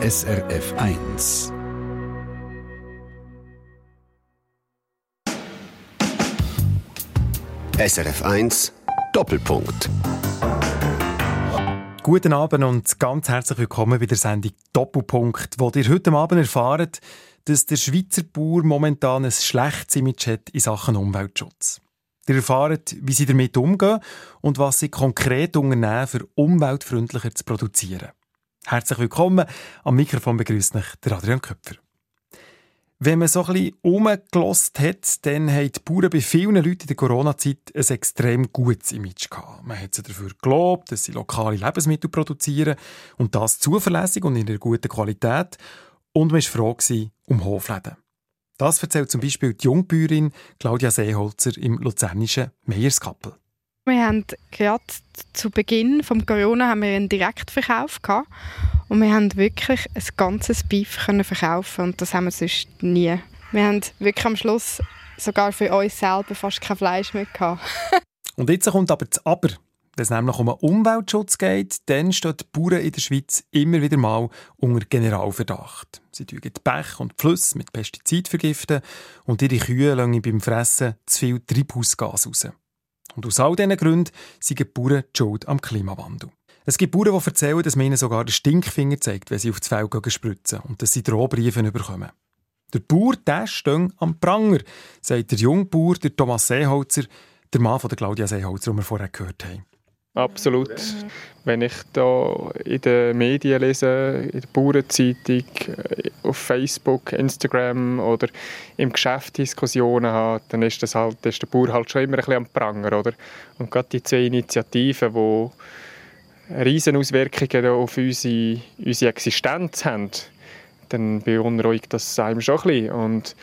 SRF 1. SRF 1 Doppelpunkt. Guten Abend und ganz herzlich willkommen bei der Sendung Doppelpunkt, wo ihr heute Abend erfahrt, dass der Schweizer Bauer momentan ein schlechtes Image hat in Sachen Umweltschutz. Ihr erfahrt, wie sie damit umgehen und was sie konkret unternehmen, für umweltfreundlicher zu produzieren. Herzlich willkommen. Am Mikrofon begrüßt mich der Adrian Köpfer. Wenn man so ein bisschen umgelost hat, dann haben die Bauern bei vielen Leuten in der Corona-Zeit ein extrem gutes Image gehabt. Man hat sie dafür gelobt, dass sie lokale Lebensmittel produzieren und das zuverlässig und in einer guten Qualität. Und man war froh um Hofläden. Das erzählt zum Beispiel die Jungbäuerin Claudia Seeholzer im luzernischen Meierskappel. Wir haben gerade zu Beginn des Corona haben wir einen Direktverkauf gehabt und wir haben wirklich ein ganzes Beef können verkaufen und das haben wir sonst nie. Wir haben wirklich am Schluss sogar für uns selber fast kein Fleisch mehr gehabt. und jetzt kommt aber das Aber. Wenn es nämlich um Umweltschutz geht, dann stehen die Bauern in der Schweiz immer wieder mal unter Generalverdacht. Sie die Bäche und Flüsse mit Pestizid vergiften und ihre Kühe lassen beim Fressen zu viel Treibhausgas raus. Und aus all diesen Gründen sind die Bauern die Schuld am Klimawandel. Es gibt Bauern, die erzählen, dass man ihnen sogar den Stinkfinger zeigt, wenn sie auf das Feld spritzen und dass sie Drohbriefe bekommen. Der Bauer, der steht am Pranger, sagt der Jungbauer, der Thomas Seeholzer, der Mann von der Claudia Seeholzer, den wir vorher gehört haben. Absolut. Wenn ich da in den Medien lese, in der Bauernzeitung, auf Facebook, Instagram oder im Geschäft Diskussionen habe, dann ist, das halt, ist der Bauer halt schon immer ein bisschen am Pranger. Oder? Und gerade die zwei Initiativen, die riesen Auswirkungen auf unsere, unsere Existenz haben, dann beunruhigt das einem schon ein bisschen. Und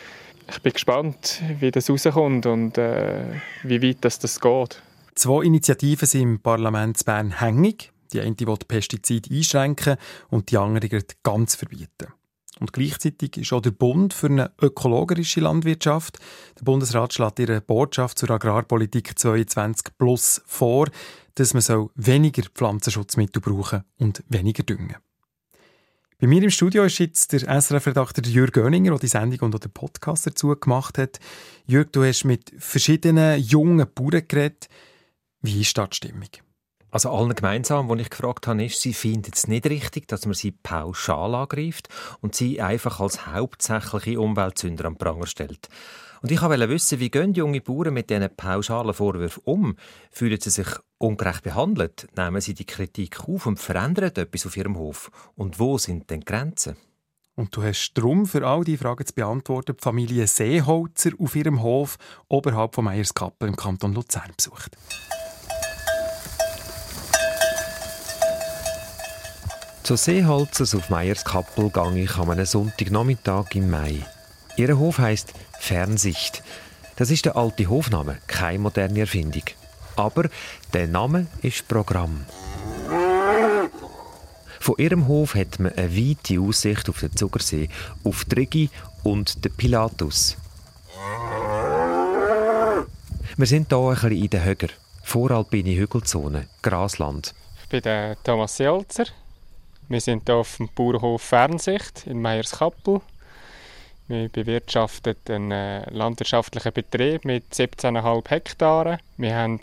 ich bin gespannt, wie das rauskommt und äh, wie weit das, das geht. Zwei Initiativen sind im Parlament Bern hängig. Die eine will Pestizide einschränken und die andere ganz verbieten. Und gleichzeitig ist auch der Bund für eine ökologische Landwirtschaft. Der Bundesrat schlägt ihre Botschaft zur Agrarpolitik 22 plus vor, dass man weniger Pflanzenschutzmittel brauchen und weniger düngen. Bei mir im Studio ist jetzt der SRF-Redakteur Jürg Göninger, der die Sendung und den Podcast dazu gemacht hat. Jürg, du hast mit verschiedenen jungen Bauern geredet. Wie ist da die Stimmung? Also allen gemeinsam, was ich gefragt habe, ist, sie finden es nicht richtig, dass man sie pauschal angreift und sie einfach als hauptsächliche Umweltsünder am Pranger stellt. Und ich wollte wissen, wie gehen junge Bauern mit diesen pauschalen Vorwürfen um? Fühlen sie sich ungerecht behandelt? Nehmen sie die Kritik auf und verändern etwas auf ihrem Hof? Und wo sind denn die Grenzen? Und du hast darum, für all diese Fragen zu beantworten, die Familie Seeholzer auf ihrem Hof oberhalb von Meierskappel im Kanton Luzern besucht. Zu Seeholzers auf Meierskappel gehe ich an einem Sonntagnachmittag im Mai. Ihr Hof heisst Fernsicht. Das ist der alte Hofname, keine moderne Erfindung. Aber der Name ist Programm. Von ihrem Hof hat man eine weite Aussicht auf den Zuckersee, auf die Rigi und den Pilatus. Wir sind hier ein bisschen in der Höger, voralpine Hügelzone, Grasland. Ich bin der Thomas Seolzer, wir sind hier auf dem Bauernhof Fernsicht in Meierskappel. Wir bewirtschaften einen äh, landwirtschaftlichen Betrieb mit 17,5 Hektaren. Wir haben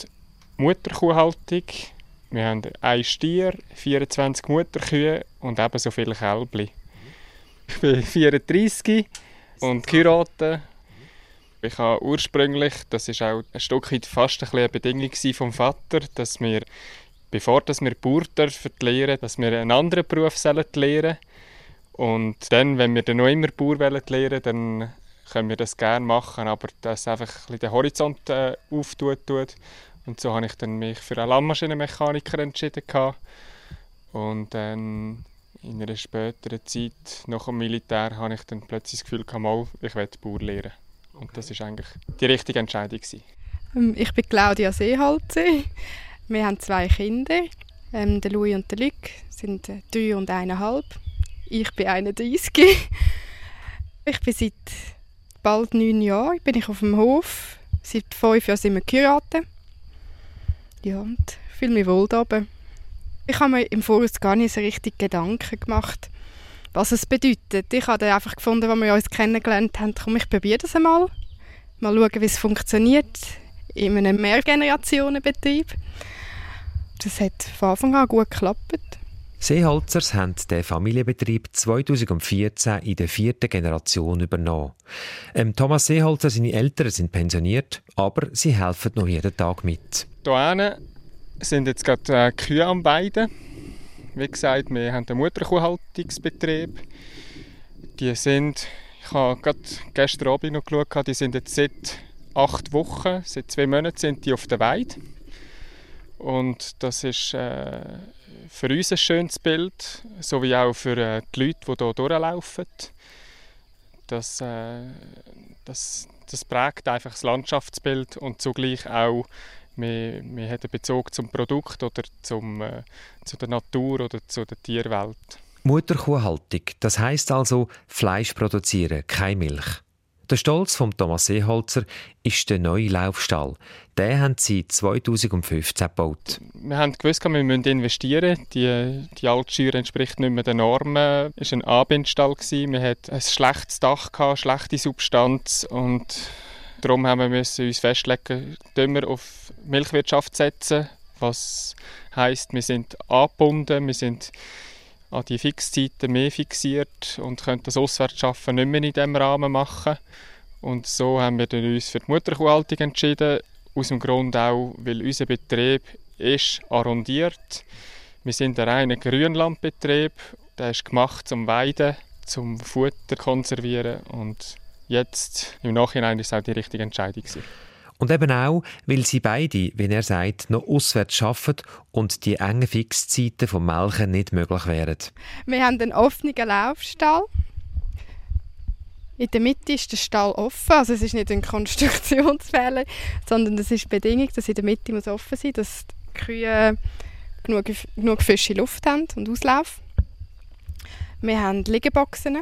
Mutterkuhhaltung, wir haben ein Stier, 24 Mutterkühe und ebenso viele Kälbchen. Ich bin 34 und geheiratet. Ich habe ursprünglich, das ist auch ein Stück weit fast ein eine Bedingung vom Vater, dass wir bevor dass wir Bauer dürfen lernen, dass wir einen anderen Beruf sollen lernen und dann, wenn wir dann noch immer Bauer lernen dann können wir das gerne machen, aber das einfach ein den Horizont äh, auftut. Tut. Und so habe ich dann mich für einen Landmaschinenmechaniker entschieden. Gehabt. Und dann in einer späteren Zeit, nach dem Militär, habe ich dann plötzlich das Gefühl, mal, ich will Bauer lernen. Und das war eigentlich die richtige Entscheidung. Gewesen. Ähm, ich bin Claudia Seehalze. Wir haben zwei Kinder. Ähm, der Louis und der Luc sind äh, drei und eineinhalb. Ich bin 31. ich bin seit bald neun Jahren bin ich auf dem Hof. Seit fünf Jahren sind wir geheiratet. Ja, und fühle mich wohl da oben. Ich habe mir im Voraus gar nicht so richtig Gedanken gemacht, was es bedeutet. Ich habe einfach gefunden, als wir uns kennengelernt haben, komm, ich probiere das einmal. Mal schauen, wie es funktioniert in einem Mehrgenerationenbetrieb. Das hat von Anfang an gut geklappt. Seeholzers haben den Familienbetrieb 2014 in der vierten Generation übernommen. Ähm, Thomas Seeholzer, seine Eltern sind pensioniert, aber sie helfen noch jeden Tag mit. Hier sind jetzt gerade äh, Kühe am Weiden. Wie gesagt, wir haben einen Mutterkuhhaltungsbetrieb. Die sind, ich habe gerade gestern Abend noch geschaut, die sind jetzt seit acht Wochen, seit zwei Monaten sind die auf der Weide. Und das ist äh, für uns ein schönes Bild, sowie auch für äh, die Leute, die hier durchlaufen. Das, äh, das, das prägt einfach das Landschaftsbild und zugleich auch man, man hat einen Bezug zum Produkt oder zum, äh, zu der Natur oder zu der Tierwelt. Mutterkuhhaltung, das heißt also Fleisch produzieren, keine Milch. Der Stolz von Thomas Seeholzer ist der neue Laufstall. Den haben sie 2015 gebaut. Wir haben gewusst, wir müssen investieren. Die, die Altschür entspricht nicht mehr den Normen. Es war ein Anbindstall. Wir hatten ein schlechtes Dach, schlechte Substanz. Und darum haben wir uns festlegen, wir auf Milchwirtschaft setzen. Was heisst, wir sind angebunden, wir sind an die Fixzeiten mehr fixiert und können das Auswärtsschaffen nicht mehr in diesem Rahmen machen. Und so haben wir uns für die Mutterkuhhaltung entschieden, aus dem Grund auch, weil unser Betrieb ist arrondiert. Wir sind ein reiner Grünlandbetrieb, der ist gemacht zum Weiden, zum Futter konservieren und jetzt im Nachhinein ist es auch die richtige Entscheidung gewesen. Und eben auch, weil sie beide, wie er sagt, noch auswärts arbeiten und die engen Fixzeiten vom Melken nicht möglich wären. Wir haben einen offenen Laufstall. In der Mitte ist der Stall offen, also es ist nicht ein Konstruktionsfehler, sondern es ist die Bedingung, dass in der Mitte muss offen sein, dass die Kühe genug, genug frische Luft haben und Auslauf. Wir haben Liegeboxen.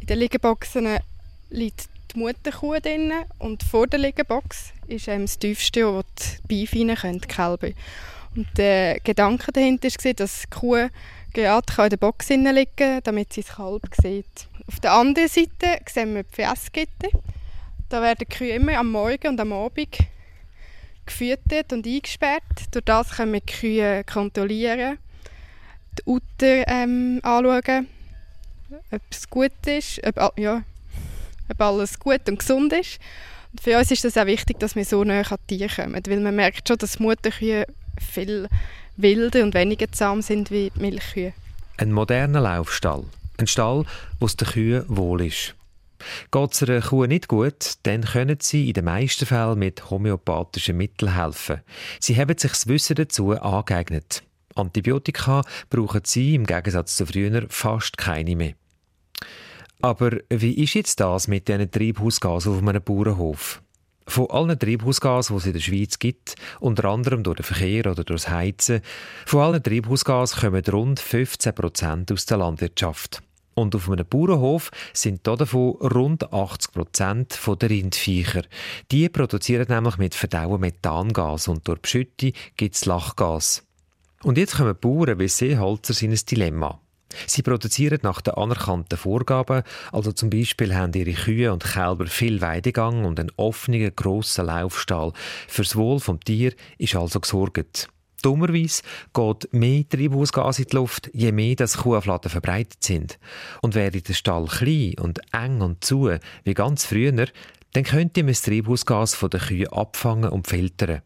In den Liegeboxen liegt die Mutterkuh drin und vor der Liegebox ist ähm, das tiefste, wo die Beine rein können, Kälber. Und der Gedanke dahinter war, dass die Kuh gerade in der Box liegen kann, damit sie das Kalb sieht. Auf der anderen Seite sehen wir die Fässgitter. Da werden die Kühe immer am Morgen und am Abend gefüttert und eingesperrt. Durch das können wir die Kühe kontrollieren, die Uter ähm, anschauen, ob es gut ist, ob, ja, ob alles gut und gesund ist. Und für uns ist es auch wichtig, dass wir so näher an die Tiere kommen, weil man merkt schon, dass Mutterkühe viel wilder und weniger zahm sind wie Milchkühe. Ein moderner Laufstall. Ein Stall, wo es den Kühen wohl ist. Geht es einer Kuh nicht gut, dann können sie in den meisten Fällen mit homöopathischen Mitteln helfen. Sie haben sich das Wissen dazu angeeignet. Antibiotika brauchen sie im Gegensatz zu früher fast keine mehr. Aber wie ist jetzt das mit diesen Treibhausgasen auf einem Bauernhof? Von allen Treibhausgasen, die es in der Schweiz gibt, unter anderem durch den Verkehr oder durch das Heizen, von allen Treibhausgasen kommen rund 15 Prozent aus der Landwirtschaft. Und auf einem Bauernhof sind davon rund 80 Prozent der Rindviecher. Die produzieren nämlich mit Verdauen Methangas und durch Beschüttung gibt es Lachgas. Und jetzt kommen Bauern wie Seeholzer in ein Dilemma. Sie produzieren nach den anerkannten Vorgaben, also zum Beispiel haben ihre Kühe und Kälber viel Weidegang und einen offenen, grossen Laufstall. Fürs Wohl vom Tier ist also gesorgt. Dummerweise geht mehr Treibhausgas in die Luft, je mehr das Kuhfladen verbreitet sind. Und wäre der Stall klein und eng und zu, wie ganz früher, dann könnte man das Treibhausgas von den Kühen abfangen und filtern.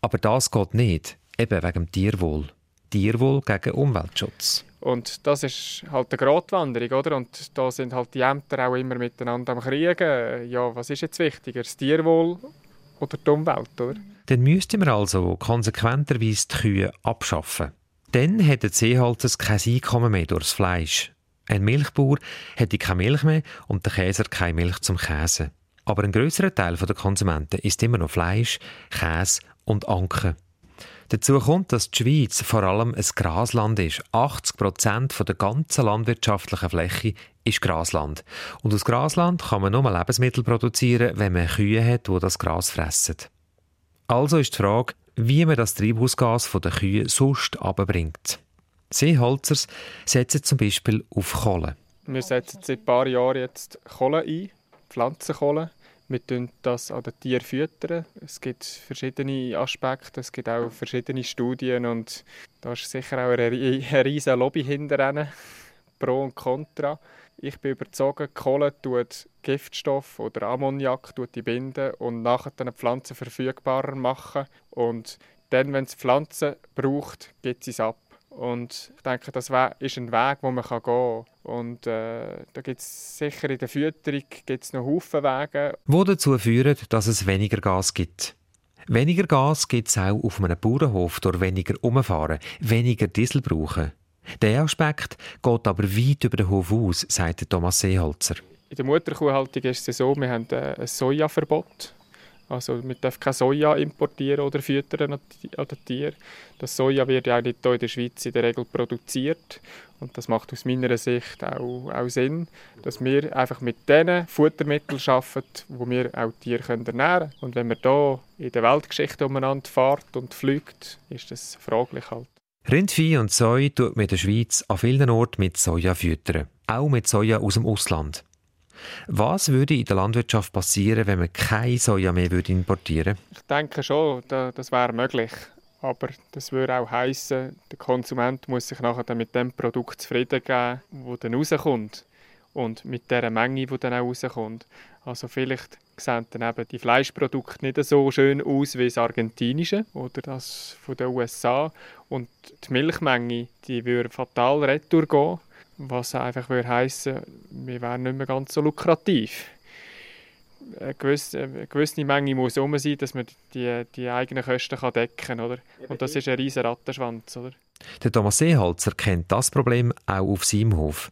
Aber das geht nicht, eben wegen dem Tierwohl. Tierwohl gegen Umweltschutz. Und das ist halt eine Gratwanderung, oder? Und da sind halt die Ämter auch immer miteinander am Kriegen. Ja, was ist jetzt wichtiger, das Tierwohl oder die Umwelt, oder? Dann müssten wir also konsequenterweise die Kühe abschaffen. Dann die Seehalters kein Einkommen mehr durchs Fleisch. Ein Milchbauer hätte keine Milch mehr und der Käser keine Milch zum Käse. Aber ein größerer Teil der Konsumenten isst immer noch Fleisch, Käse und Anken. Dazu kommt, dass die Schweiz vor allem ein Grasland ist. 80 Prozent der ganzen landwirtschaftlichen Fläche ist Grasland. Und aus Grasland kann man nur Lebensmittel produzieren, wenn man Kühe hat, die das Gras fressen. Also ist die Frage, wie man das Treibhausgas von den Kühen sonst abbringt. Seeholzers setzen zum Beispiel auf Kohle. Wir setzen seit ein paar Jahren jetzt Kohle ein, Pflanzenkohle. Wir füttern das an den Tieren. Füttern. Es gibt verschiedene Aspekte, es gibt auch verschiedene Studien und da ist sicher auch eine, riesige Lobby hinter pro und contra. Ich bin überzeugt, Kohle tut Giftstoff oder Ammoniak tut die binden und nachher die Pflanzen verfügbarer machen und dann, wenn es Pflanzen braucht, gibt sie es ab. Und ich denke, das ist ein Weg, wo man gehen kann. Und äh, da gibt es sicher in der Fütterung gibt's noch Haufen Wege. Die dazu führen, dass es weniger Gas gibt. Weniger Gas gibt es auch auf einem Bauernhof durch weniger Umfahren, weniger Diesel brauchen. Der Aspekt geht aber weit über den Hof aus, sagt Thomas Seeholzer. In der Mutterkuhhaltung ist es so, wir haben äh, ein Sojaverbot. Also wir dürfen kein Soja importieren oder füttern an den Tieren. Das Soja wird ja nicht hier in der Schweiz in der Regel produziert. Und das macht aus meiner Sicht auch, auch Sinn, dass wir einfach mit diesen Futtermitteln arbeiten, wo wir auch Tiere ernähren können. Und wenn man hier in der Weltgeschichte umeinander fährt und fliegt, ist das fraglich halt. Rindvieh und Soi tut man in der Schweiz an vielen Orten mit Soja füttern. Auch mit Soja aus dem Ausland. Was würde in der Landwirtschaft passieren, wenn man kein Soja mehr importieren würde? Ich denke schon, das wäre möglich. Aber das würde auch heißen, der Konsument muss sich nachher mit dem Produkt zufrieden geben, das dann rauskommt. Und mit der Menge, die dann auch rauskommt. Also vielleicht sehen dann eben die Fleischprodukte nicht so schön aus wie das argentinische oder das von den USA. Und die Milchmenge, die würde fatal retour gehen was einfach würde heissen, wir wären nicht mehr ganz so lukrativ. Eine gewisse, eine gewisse Menge muss um sein, dass man die, die eigenen Kosten kann decken kann. Oder? Und das ist ein riesiger Rattenschwanz. Oder? Der Thomas Seeholzer kennt das Problem auch auf seinem Hof.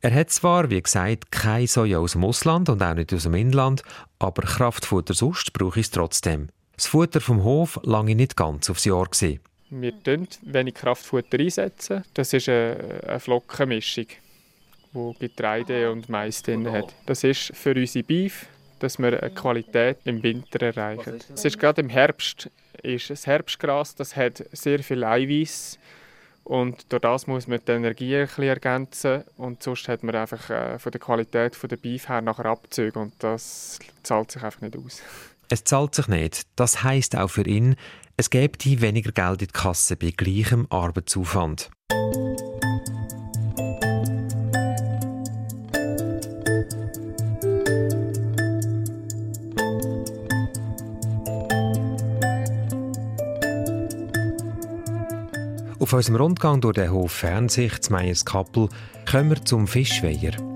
Er hat zwar, wie gesagt, kein Soja aus dem Ausland und auch nicht aus dem Inland, aber Kraftfutter sonst brauche ich es trotzdem. Das Futter vom Hof lange nicht ganz aufs Jahr gesehen. Wir setzen wenig Kraftfutter einsetzen. Das ist eine, eine Flockenmischung, die Getreide und Mais drin hat. Das ist für unsere Beef, dass wir eine Qualität im Winter erreichen. Es ist gerade im Herbst ist das Herbstgras, das hat sehr viel Eiweiß und durch das muss man die Energie ein bisschen ergänzen und sonst hat man einfach äh, von der Qualität von der Beef her nachher Abzüge und das zahlt sich einfach nicht aus. Es zahlt sich nicht. Das heißt auch für ihn, es gäbe weniger Geld in die Kasse bei gleichem Arbeitsaufwand. Auf unserem Rundgang durch den Hof Fernsicht Meyers Kappel kommen wir zum Fischweiher.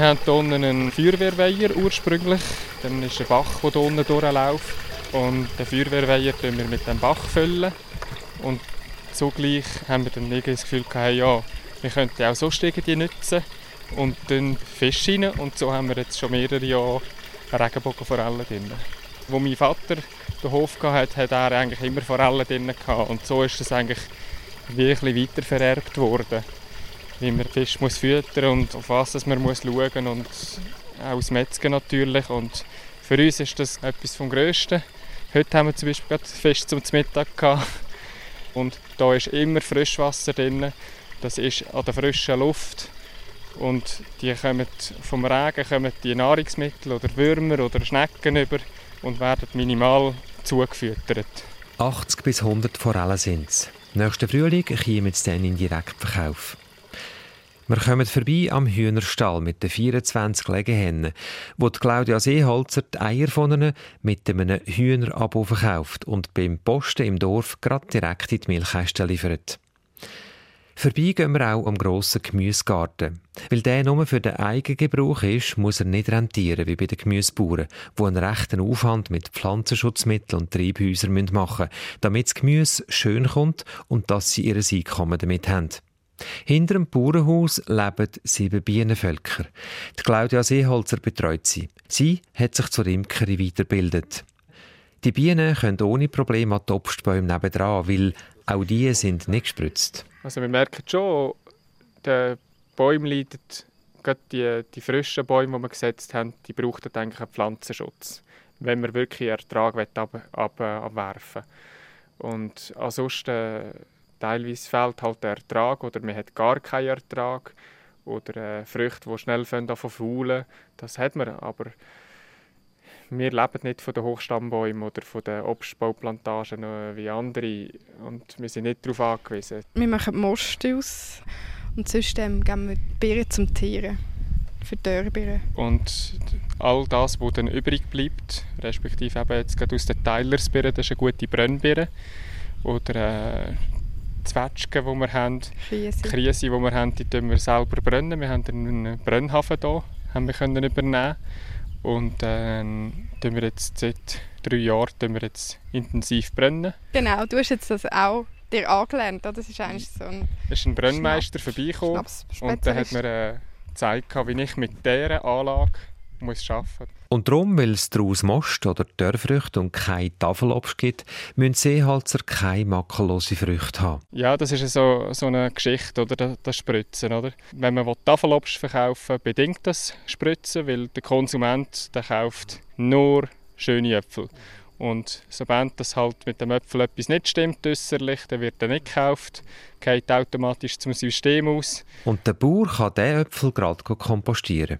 Wir haben hier unten einen Feuerwehrweiher ursprünglich. Dann ist ein Bach, der hier unten durchläuft. Und den Feuerwehrweiher füllen wir mit dem Bach. Füllen. Und zugleich haben wir dann das Gefühl gehabt, ja, wir könnten auch so die nutzen und dann Fisch rein. Und so haben wir jetzt schon mehrere Jahre Regenbogenforellen drin. Wo mein Vater den Hof hatte, hat er eigentlich immer Forellen drin. Und so ist es eigentlich wirklich weiter vererbt worden wie man Fisch muss füttern und auf was man muss und auch das Metzgen natürlich. Und für uns ist das etwas vom Größten. Heute haben wir zum Beispiel gerade Fisch zum Mittag gehabt. und da ist immer Frischwasser drin. Das ist an der frischen Luft und die kommen vom Regen kommen die Nahrungsmittel oder Würmer oder Schnecken über und werden minimal zugefüttert. 80 bis 100 Forellen sind es. Nächsten Frühling kommen sie dann in Direktverkauf. Wir kommen vorbei am Hühnerstall mit den 24 Legehennen, wo Claudia Seeholzer die Eier von ihnen mit einem Hühnerabo verkauft und beim Posten im Dorf gerade direkt in die Milchkästen liefert. Vorbei gehen wir auch am grossen Gemüsegarten. Weil der nur für den eigenen Gebrauch ist, muss er nicht rentieren wie bei den Gemüsebauern, die einen rechten Aufwand mit Pflanzenschutzmitteln und Treibhäusern machen müssen, damit das Gemüse schön kommt und dass sie ihr Einkommen damit haben. Hinter dem Bauernhaus leben sieben Bienenvölker. Die Claudia Seeholzer betreut sie. Sie hat sich zur Imkerei weitergebildet. Die Bienen können ohne Probleme an die Obstbäume nebendran, weil auch die sind nicht gespritzt. Also wir merken schon, der Bäume leiden gerade die, die frischen Bäume, die wir gesetzt haben, die brauchten eigentlich einen Pflanzenschutz, wenn wir wirklich Ertrag ab, ab, abwerfen Und ansonsten teilweise fehlt halt der Ertrag oder man hat gar keinen Ertrag oder äh, Früchte, die schnell faulen. Das hat man, aber wir leben nicht von den Hochstammbäumen oder von den Obstbauplantagen wie andere und wir sind nicht darauf angewiesen. Wir machen Most aus und sonst ähm, geben wir Beeren zum Tieren, für Dörrbeeren. Und all das, was dann übrig bleibt, respektive eben jetzt gerade aus den Teilersbeeren, das ist eine gute Brennbeere oder äh, Zwetschgen, die wir haben, Krise. Krise, die wir haben, die wir selber brennen. Wir haben einen Brennhafen hier, haben wir können übernehmen und dann äh, wir jetzt seit drei Jahren wir jetzt intensiv brennen. Genau, du hast jetzt das auch dir angelernt, oder? Das ist eigentlich so ein... Es ist ein Brennmeister Schnaps, vorbeigekommen und der hat mir äh, gezeigt, wie ich mit dieser Anlage muss arbeiten. Und darum, weil es daraus Most oder Dörrfrüchte und keine Tafelobst gibt, müssen Seehalzer keine makellose Früchte haben. Ja, das ist so, so eine Geschichte, oder? Das Spritzen. Oder? Wenn man Tafelobst verkaufen will, bedingt das Spritzen, weil der Konsument der kauft nur schöne Äpfel. Und sobald das halt mit dem Äpfel etwas nicht stimmt, äußerlich, dann wird er nicht gekauft, geht automatisch zum System aus. Und der Bauer kann diesen Äpfel gerade kompostieren.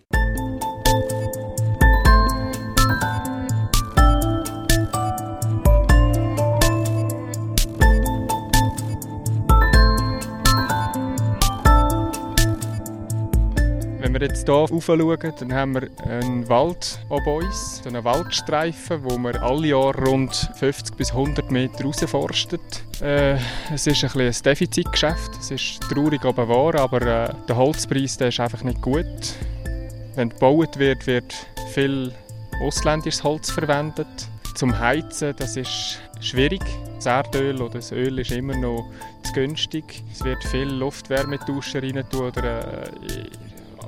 Wir jetzt hier raufschauen, dann haben wir einen Wald ob uns, einen Waldstreifen, wo wir alle Jahre rund 50 bis 100 Meter rausforstet. Äh, es ist ein, ein Defizitgeschäft, es ist traurig aber wahr, aber äh, der Holzpreis der ist einfach nicht gut. Wenn gebaut wird, wird viel ausländisches Holz verwendet. Zum Heizen, das ist schwierig. Das Erdöl oder das Öl ist immer noch zu günstig. Es wird viel Luftwärmetauscher rein tun oder äh,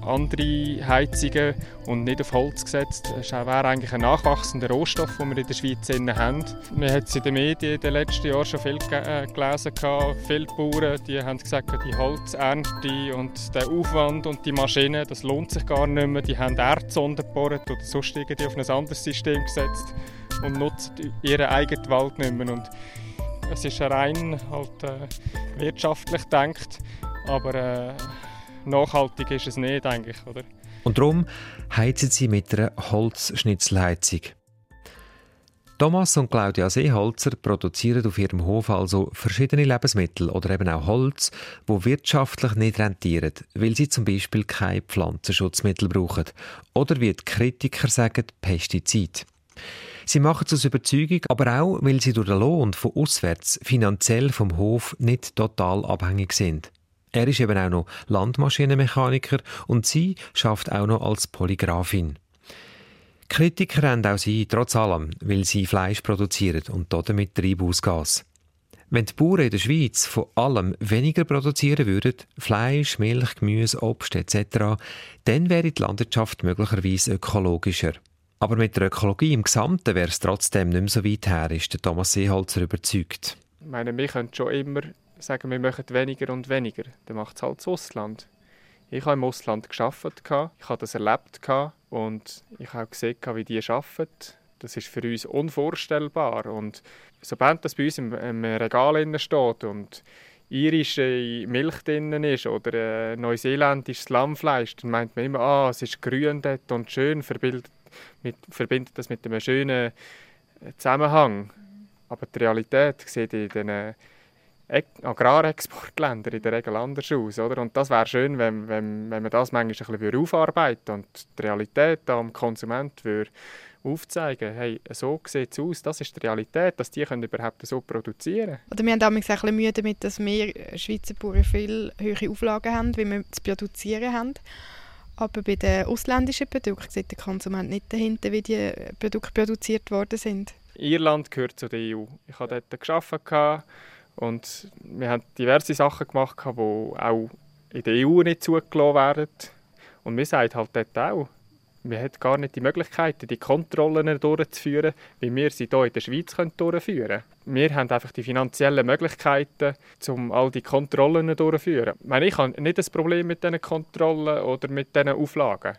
andere Heizungen und nicht auf Holz gesetzt. Das wäre eigentlich ein nachwachsender Rohstoff, den wir in der Schweiz haben. Wir haben es in den Medien in den letzten Jahren schon viel äh, gelesen. Viele Bauern die haben gesagt, die Holzernte und der Aufwand und die Maschinen, das lohnt sich gar nicht mehr. Die haben Erdsonden gebohrt oder sonst irgendwie auf ein anderes System gesetzt und nutzen ihren eigenen Wald nicht mehr. Und es ist rein halt, äh, wirtschaftlich gedacht, aber äh, nachhaltig ist es nicht, eigentlich, oder? Und darum heizen sie mit einer Holzschnitzelheizung. Thomas und Claudia Seeholzer produzieren auf ihrem Hof also verschiedene Lebensmittel oder eben auch Holz, wo wirtschaftlich nicht rentieren, weil sie zum Beispiel kein Pflanzenschutzmittel brauchen oder wie die Kritiker sagen, Pestizid. Sie machen es aus Überzeugung, aber auch, weil sie durch den Lohn von auswärts finanziell vom Hof nicht total abhängig sind. Er ist eben auch noch Landmaschinenmechaniker und sie schafft auch noch als Polygrafin. Kritiker haben auch sie trotz allem, weil sie Fleisch produzieren und damit Treibhausgas. Wenn die Bauern in der Schweiz von allem weniger produzieren würden, Fleisch, Milch, Gemüse, Obst etc., dann wäre die Landwirtschaft möglicherweise ökologischer. Aber mit der Ökologie im Gesamten wäre es trotzdem nicht mehr so weit her, ist der Thomas Seeholzer überzeugt. Ich meine, wir können schon immer sagen, wir machen weniger und weniger, dann macht es halt das Ausland. Ich habe im Ausland gearbeitet, ich habe das erlebt und ich habe gesehen, wie die arbeiten. Das ist für uns unvorstellbar. Und sobald das bei uns im, im Regal steht und irische Milch drin ist oder äh, neuseeländisches Lammfleisch, dann meint man immer, ah, es ist grün dort und schön, verbindet, mit, verbindet das mit einem schönen äh, Zusammenhang. Aber die Realität sieht in den Agrarexportländer in der Regel anders aus. Oder? Und das wäre schön, wenn, wenn, wenn man das manchmal ein bisschen aufarbeiten und die Realität am Konsument würde aufzeigen, hey, so sieht es aus, das ist die Realität, dass die können überhaupt so produzieren Oder wir haben damals ein bisschen Mühe damit, dass wir Schweizer Bauern viel höhere Auflagen haben, wie wir zu produzieren haben. Aber bei den ausländischen Produkten sieht der Konsument nicht dahinter, wie die Produkte produziert worden sind. Irland gehört zu der EU. Ich habe dort gearbeitet und wir haben diverse Sachen gemacht, die auch in der EU nicht zugelassen werden. Und wir sagen halt dort auch, Man hat gar nicht die Möglichkeit, die Kontrollen durchzuführen, wie wir sie hier in der Schweiz durchführen können. Wir haben einfach die finanziellen Möglichkeiten, um all die Kontrollen durchzuführen. Ich, meine, ich habe nicht das Problem mit diesen Kontrollen oder mit diesen Auflagen.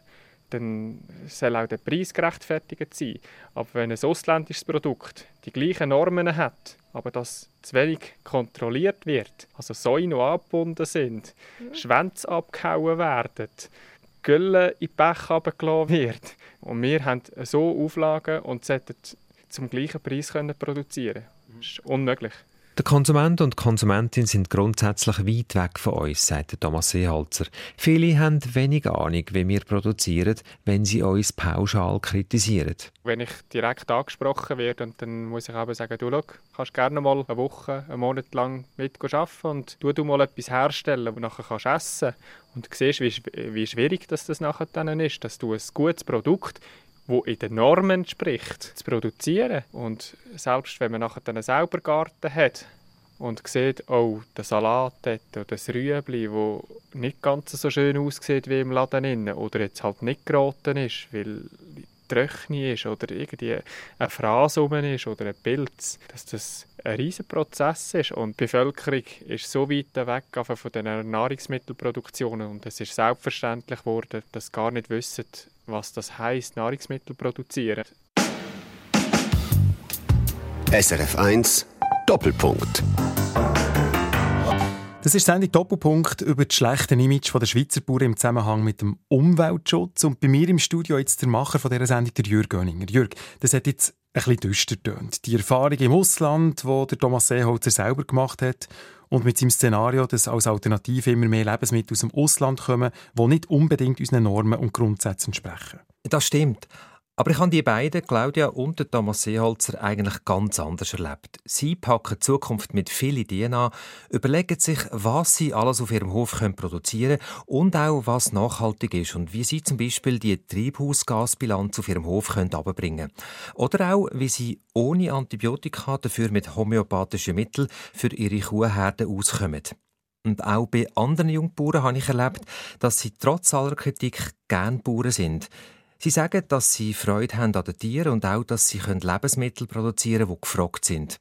Dann soll auch der Preis gerechtfertigt sein. Aber wenn ein ausländisches Produkt die gleichen Normen hat, aber das zu wenig kontrolliert wird, also Säue noch angebunden sind, mhm. Schwänze abgehauen werden, Gülle in die Bäche abgelassen wird. Und wir haben so Auflagen und sollten zum gleichen Preis können produzieren Das ist unmöglich. Der Konsument und die Konsumentin sind grundsätzlich weit weg von uns, sagt Thomas Seehalzer. Viele haben wenig Ahnung, wie wir produzieren, wenn sie uns pauschal kritisieren. Wenn ich direkt angesprochen werde, dann muss ich aber sagen, du schau, kannst gerne mal eine Woche, einen Monat lang mit arbeiten und du, du mal etwas herstellen, das nachher kannst essen und siehst, wie, wie schwierig das, das nachher dann ist, dass du ein gutes Produkt wo in den Normen entspricht, zu produzieren. Und selbst wenn man nachher einen Saubergarten hat und sieht, oh, der Salat dort oder das Rüebli, wo nicht ganz so schön aussieht wie im Laden innen oder jetzt halt nicht geraten ist, weil Tröchni ist oder irgendwie ein Fraß rum ist oder ein Pilz, dass das ein riesiger Prozess ist und die Bevölkerung ist so weit weg von den Nahrungsmittelproduktionen und es ist selbstverständlich geworden, dass gar nicht wissen, was das heißt, Nahrungsmittel produzieren. SRF 1 Doppelpunkt. Das ist Sendung Doppelpunkt über das schlechte Image der Schweizer Bauern im Zusammenhang mit dem Umweltschutz. Und bei mir im Studio jetzt der Macher von dieser Sendung, der Jürg Göninger. Jürg, das hat jetzt ein bisschen düster tönt. Die Erfahrung im Ausland, die der Thomas Seeholzer selber gemacht hat und mit seinem Szenario, dass als Alternative immer mehr Lebensmittel aus dem Ausland kommen, die nicht unbedingt unseren Normen und Grundsätzen entsprechen. Das stimmt. Aber ich habe die beiden, Claudia und Thomas Seeholzer, eigentlich ganz anders erlebt. Sie packen die Zukunft mit viel Ideen an, überlegen sich, was sie alles auf ihrem Hof können produzieren können und auch, was nachhaltig ist und wie sie zum Beispiel die Treibhausgasbilanz auf ihrem Hof können abbringen Oder auch, wie sie ohne Antibiotika dafür mit homöopathischen Mitteln für ihre Kuhherden auskommen. Und auch bei anderen Jungbauern habe ich erlebt, dass sie trotz aller Kritik gern Bauern sind. Sie sagen, dass sie Freude haben an den Tieren und auch, dass sie Lebensmittel produzieren können, die gefragt sind.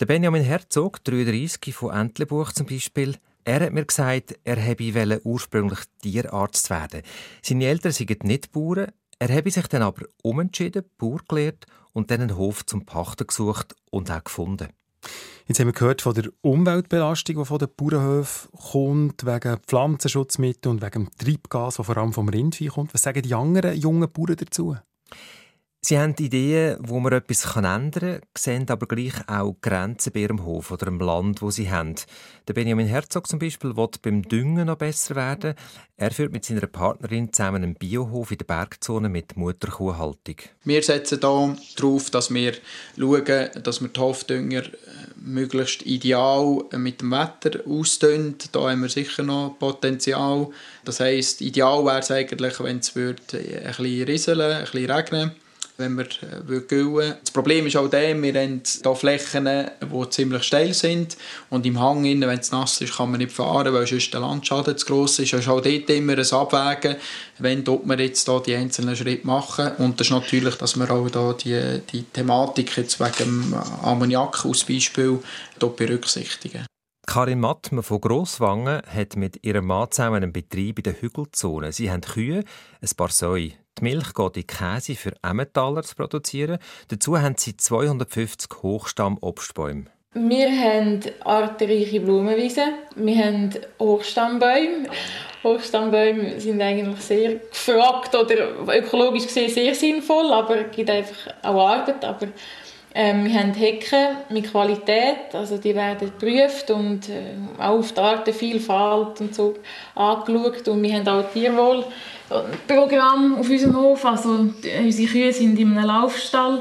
Der Benjamin Herzog, 33 von Entlebuch zum Beispiel, er hat mir gesagt, er habe ursprünglich Tierarzt werden. Seine Eltern sind nicht Bauern, er habe sich dann aber umentschieden, Bauer gelehrt und dann einen Hof zum Pachten gesucht und auch gefunden. Jetzt haben wir gehört von der Umweltbelastung, die von den Bauernhöfen kommt, wegen Pflanzenschutzmitteln und wegen dem Treibgas, das vor allem vom Rindvieh kommt. Was sagen die anderen jungen Bauern dazu? Sie haben Ideen, wo man etwas ändern kann, sehen aber gleich auch Grenzen bei ihrem Hof oder im Land, wo sie haben. Der Benjamin Herzog zum Beispiel will beim Düngen noch besser werden. Er führt mit seiner Partnerin zusammen einen Biohof in der Bergzone mit Mutterkuhhaltung. Wir setzen hier darauf, dass wir schauen, dass wir die Hofdünger äh, möglichst ideal mit dem Wetter ausdünnen. Da haben wir sicher noch Potenzial. Das heisst, ideal wäre es eigentlich, wenn es ein bisschen rieseln, ein bisschen regnen wenn wir äh, güllen Das Problem ist auch der, wir haben hier Flächen, die ziemlich steil sind und im Hang, wenn es nass ist, kann man nicht fahren, weil sonst der Landschaden zu gross ist. Es ist auch dort immer ein Abwägen, wenn dort wir jetzt hier die einzelnen Schritte machen. Und das ist natürlich, dass wir auch da die, die Thematik jetzt wegen Ammoniak als Beispiel berücksichtigen. Karin Mattmann von Grosswangen hat mit ihrem Mann zusammen einen Betrieb in der Hügelzone. Sie haben Kühe, ein paar Säue. Die Milch geht in Käse für Emmentaler zu produzieren. Dazu haben sie 250 Hochstamm-Obstbäume. Wir haben artenreiche Blumenwiesen. Wir haben Hochstammbäume. Hochstammbäume sind eigentlich sehr gefragt oder ökologisch gesehen sehr sinnvoll, aber es gibt einfach auch Arbeit. Aber ähm, wir haben Hecken mit Qualität, also die werden geprüft und äh, auch auf die Artenvielfalt und so angeschaut. Und wir haben auch Tierwohlprogramm auf unserem Hof. Also unsere Kühe sind in einem Laufstall,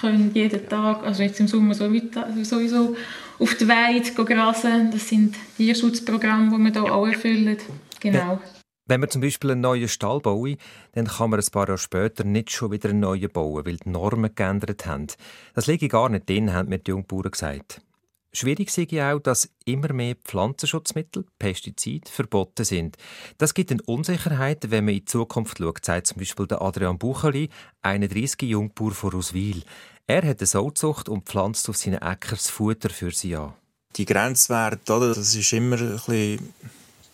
können jeden Tag, also jetzt im Sommer sowieso, auf der Weide grasen. Das sind Tierschutzprogramme, die wir hier auch erfüllen. Genau. Wenn man zum Beispiel einen neuen Stall baut, dann kann man ein paar Jahre später nicht schon wieder einen neuen bauen, weil die Normen geändert haben. Das liegt gar nicht drin, haben mir die Jungbauern gesagt. Schwierig sei auch, dass immer mehr Pflanzenschutzmittel, Pestizide, verboten sind. Das gibt eine Unsicherheit, wenn man in die Zukunft schaut, sagt zum Beispiel der Adrian Bucheli, 31 Jungbauer von Roswil. Er hat eine Sauzucht und pflanzt auf seinen Äckern das Futter für sie an. Die Grenzwerte, das ist immer ein bisschen...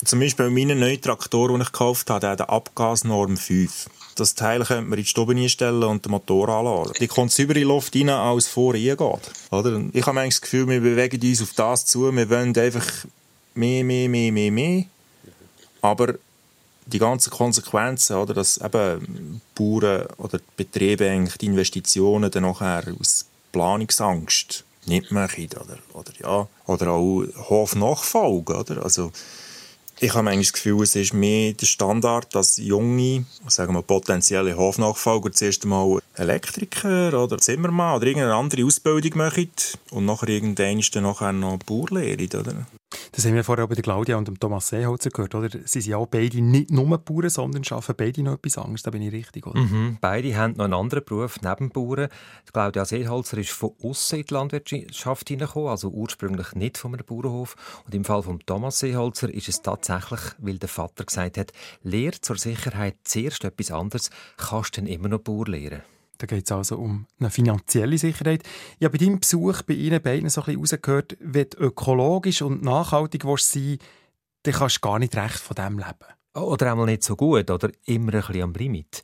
Zum Beispiel bei meinem neuen Traktor, den ich gekauft habe, der hat eine Abgasnorm 5. Das Teil könnte man in die Stube einstellen und den Motor anladen. Die kommt über die Luft rein, als vor geht. Oder? Ich habe das Gefühl, wir bewegen uns auf das zu. Wir wollen einfach mehr, mehr, mehr, mehr, mehr. Aber die ganzen Konsequenzen, oder, dass eben Bauern oder Betriebe eigentlich die Investitionen dann nachher aus Planungsangst nicht machen, oder, oder, ja, oder auch Hofnachfolge, oder, also ich habe eigentlich das Gefühl, es ist mehr der Standard, dass junge, sagen wir potenzielle Hofnachfolger zuerst einmal Elektriker oder Zimmermann oder irgendeine andere Ausbildung machen und nachher irgendwann nachher noch Bauer lernen, oder? Das haben wir vorher bei der Claudia und dem Thomas Seeholzer gehört, oder? Sie sind ja auch beide nicht nur Bauern, sondern arbeiten beide noch etwas anderes. Da bin ich richtig, oder? Mhm. Beide haben noch einen anderen Beruf neben Bauern. Claudia Seeholzer ist von außen in die Landwirtschaft hineingekommen, also ursprünglich nicht von einem Bauernhof. Und im Fall von Thomas Seeholzer ist es tatsächlich, weil der Vater gesagt hat, lehr zur Sicherheit zuerst etwas anderes, kannst du dann immer noch Bauer lehren. Da geht es also um eine finanzielle Sicherheit. Ich habe bei deinem Besuch bei Ihnen beiden so ein bisschen rausgehört, wenn du ökologisch und nachhaltig sein willst, dann kannst du gar nicht recht von dem leben. Oder einmal nicht so gut oder immer ein bisschen am Limit.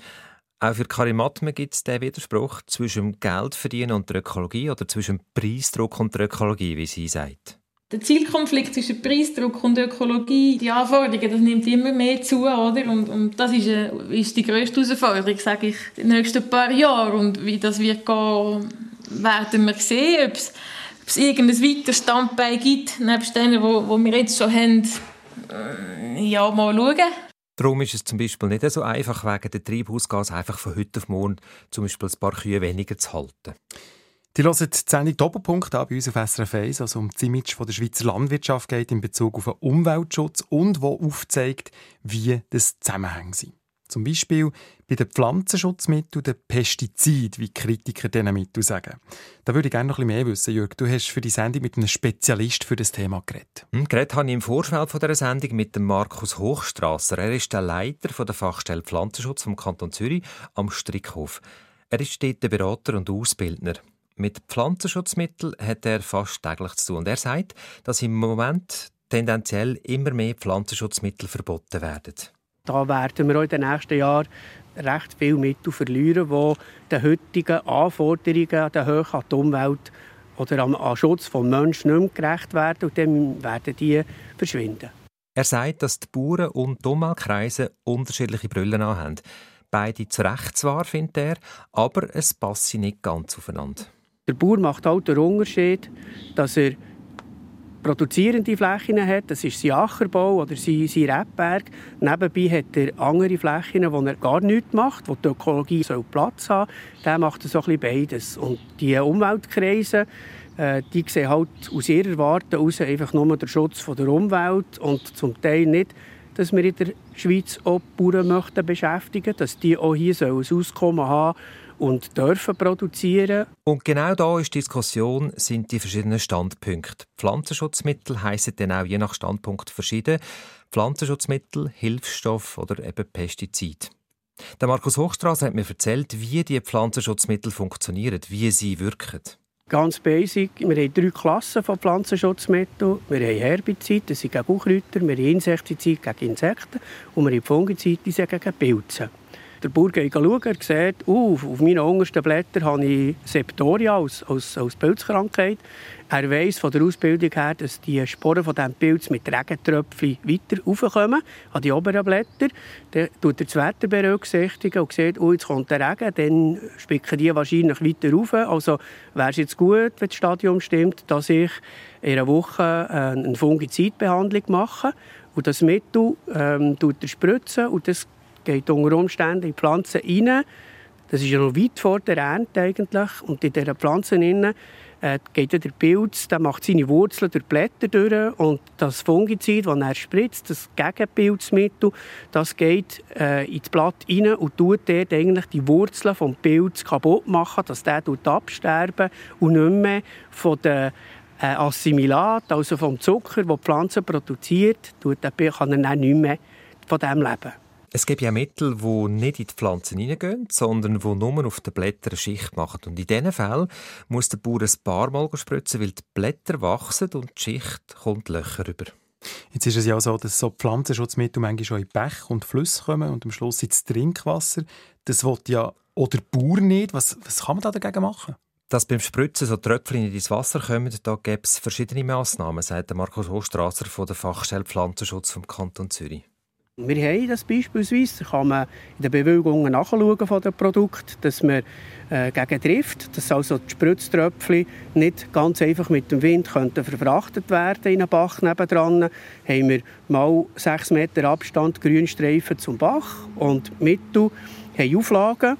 Auch für Karim Atme gibt es den Widerspruch zwischen dem Geldverdienen und der Ökologie oder zwischen dem Preisdruck und der Ökologie, wie sie sagt. Der Zielkonflikt zwischen Preisdruck und Ökologie, die Anforderungen, das nimmt immer mehr zu, oder? Und, und das ist, eine, ist die grösste Herausforderung, sage ich, in den nächsten paar Jahren. Und wie das wird gehen, werden wir sehen, ob es, ob es irgendein weiteres Standbein gibt, nebst denen, wo, wo wir jetzt schon haben. Äh, ja, mal schauen. Darum ist es zum Beispiel nicht so einfach, wegen der Treibhausgas einfach von heute auf morgen zum Beispiel ein paar Kühe weniger zu halten. Die hören die Sendung Doppelpunkt an bei uns auf SRF 1, also um das Image von der Schweizer Landwirtschaft geht in Bezug auf den Umweltschutz und wo aufzeigt, wie das Zusammenhänge sind. Zum Beispiel bei den Pflanzenschutzmitteln, den Pestiziden, wie Kritiker diesen Mitteln sagen. Da würde ich gerne noch ein bisschen mehr wissen, Jörg. Du hast für die Sendung mit einem Spezialist für das Thema geredet. Hm, geredet habe ich im Vorfeld von dieser Sendung mit dem Markus Hochstrasser. Er ist der Leiter der Fachstelle Pflanzenschutz vom Kanton Zürich am Strickhof. Er ist dort der Berater und Ausbildner. Mit Pflanzenschutzmitteln hat er fast täglich zu tun. Und er sagt, dass im Moment tendenziell immer mehr Pflanzenschutzmittel verboten werden. Da werden wir auch in den nächsten Jahren recht viel Mittel verlieren, die den heutigen Anforderungen an die Umwelt oder am Schutz des Menschen nicht mehr gerecht werden. Und dann werden die verschwinden. Er sagt, dass die Bauern und die Umweltkreise unterschiedliche Brillen haben. Beide zu Recht zwar, findet er, aber es passen nicht ganz aufeinander. Der Bauer macht auch den Unterschied, dass er produzierende Flächen hat, das ist sein Ackerbau oder sein, sein Rebberg. Nebenbei hat er andere Flächen, wo er gar nichts macht, wo die Ökologie soll Platz haben soll. Der macht so ein beides. Und die Umweltkreise, äh, die sehen halt aus ihrer Warte aus einfach nur den Schutz der Umwelt und zum Teil nicht, dass wir in der Schweiz auch Bauern möchten beschäftigen, dass die auch hier ein Auskommen haben und dürfen produzieren. Und genau da ist die Diskussion, sind die verschiedenen Standpunkte. Pflanzenschutzmittel heißen dann auch je nach Standpunkt verschieden. Pflanzenschutzmittel, Hilfsstoff oder eben Pestizid. Der Markus Hochstraße hat mir erzählt, wie die Pflanzenschutzmittel funktionieren, wie sie wirken. Ganz basic. Wir haben drei Klassen von Pflanzenschutzmitteln. Wir haben Herbizid, das sind gegen Unkräuter, wir haben Insektizid gegen Insekten und wir haben Fungizid, die sind gegen Pilze. Der Bauer schauen, er sieht, uh, auf meinen untersten Blättern habe ich Septoria als, als, als Pilzkrankheit. Er weiss von der Ausbildung her, dass die Sporen von diesem Pilz mit Regentröpfchen weiter raufkommen, an die oberen Blätter. Dann tut er das Wetter berücksichtigen und sieht, oh, jetzt kommt der Regen, dann spicken die wahrscheinlich weiter rauf. Also wäre es jetzt gut, wenn das Stadium stimmt, dass ich in einer Woche äh, eine Fungizidbehandlung mache. Und das Mittel ähm, tut er spritzen und das geht unter Umständen in die Pflanzen rein. Das ist ja noch weit vor der Ernte eigentlich. Und in diesen Pflanzen innen äh, geht der Pilz, der macht seine Wurzeln durch Blätter durch und das Fungizid, das er spritzt, das Gegenpilzmittel, das geht äh, ins Blatt rein und tut dort eigentlich die Wurzeln vom Pilz kaputt machen, dass der absterben und nicht mehr von den ein Assimilat, also vom Zucker, den die Pflanze produziert, kann er dann nicht mehr von dem leben. Es gibt ja Mittel, die nicht in die Pflanzen hineingehen, sondern die nur auf den Blättern eine Schicht machen. Und in diesen Fällen muss der Bauer ein paar Mal spritzen, weil die Blätter wachsen und die Schicht kommt Löcher rüber. Jetzt ist es ja so, dass so Pflanzenschutzmittel manchmal schon in Bech und Flüsse kommen und am Schluss ins Trinkwasser. Das will ja auch der Bauer nicht. Was, was kann man da dagegen machen? Dass beim Spritzen so Tröpfchen in ins Wasser kommen, da gibt es verschiedene Massnahmen, sagt Markus Hochstrasser von der Fachstelle Pflanzenschutz vom Kanton Zürich. Wir haben das beispielsweise, kann man in den Bewilligungen nachschauen von den Produkten, dass man äh, gegen trifft, dass also die Spritztröpfchen nicht ganz einfach mit dem Wind könnten verfrachtet werden in einen Bach nebendran. Haben wir mal 6 Meter Abstand Grünstreifen zum Bach und Mittel haben Auflagen,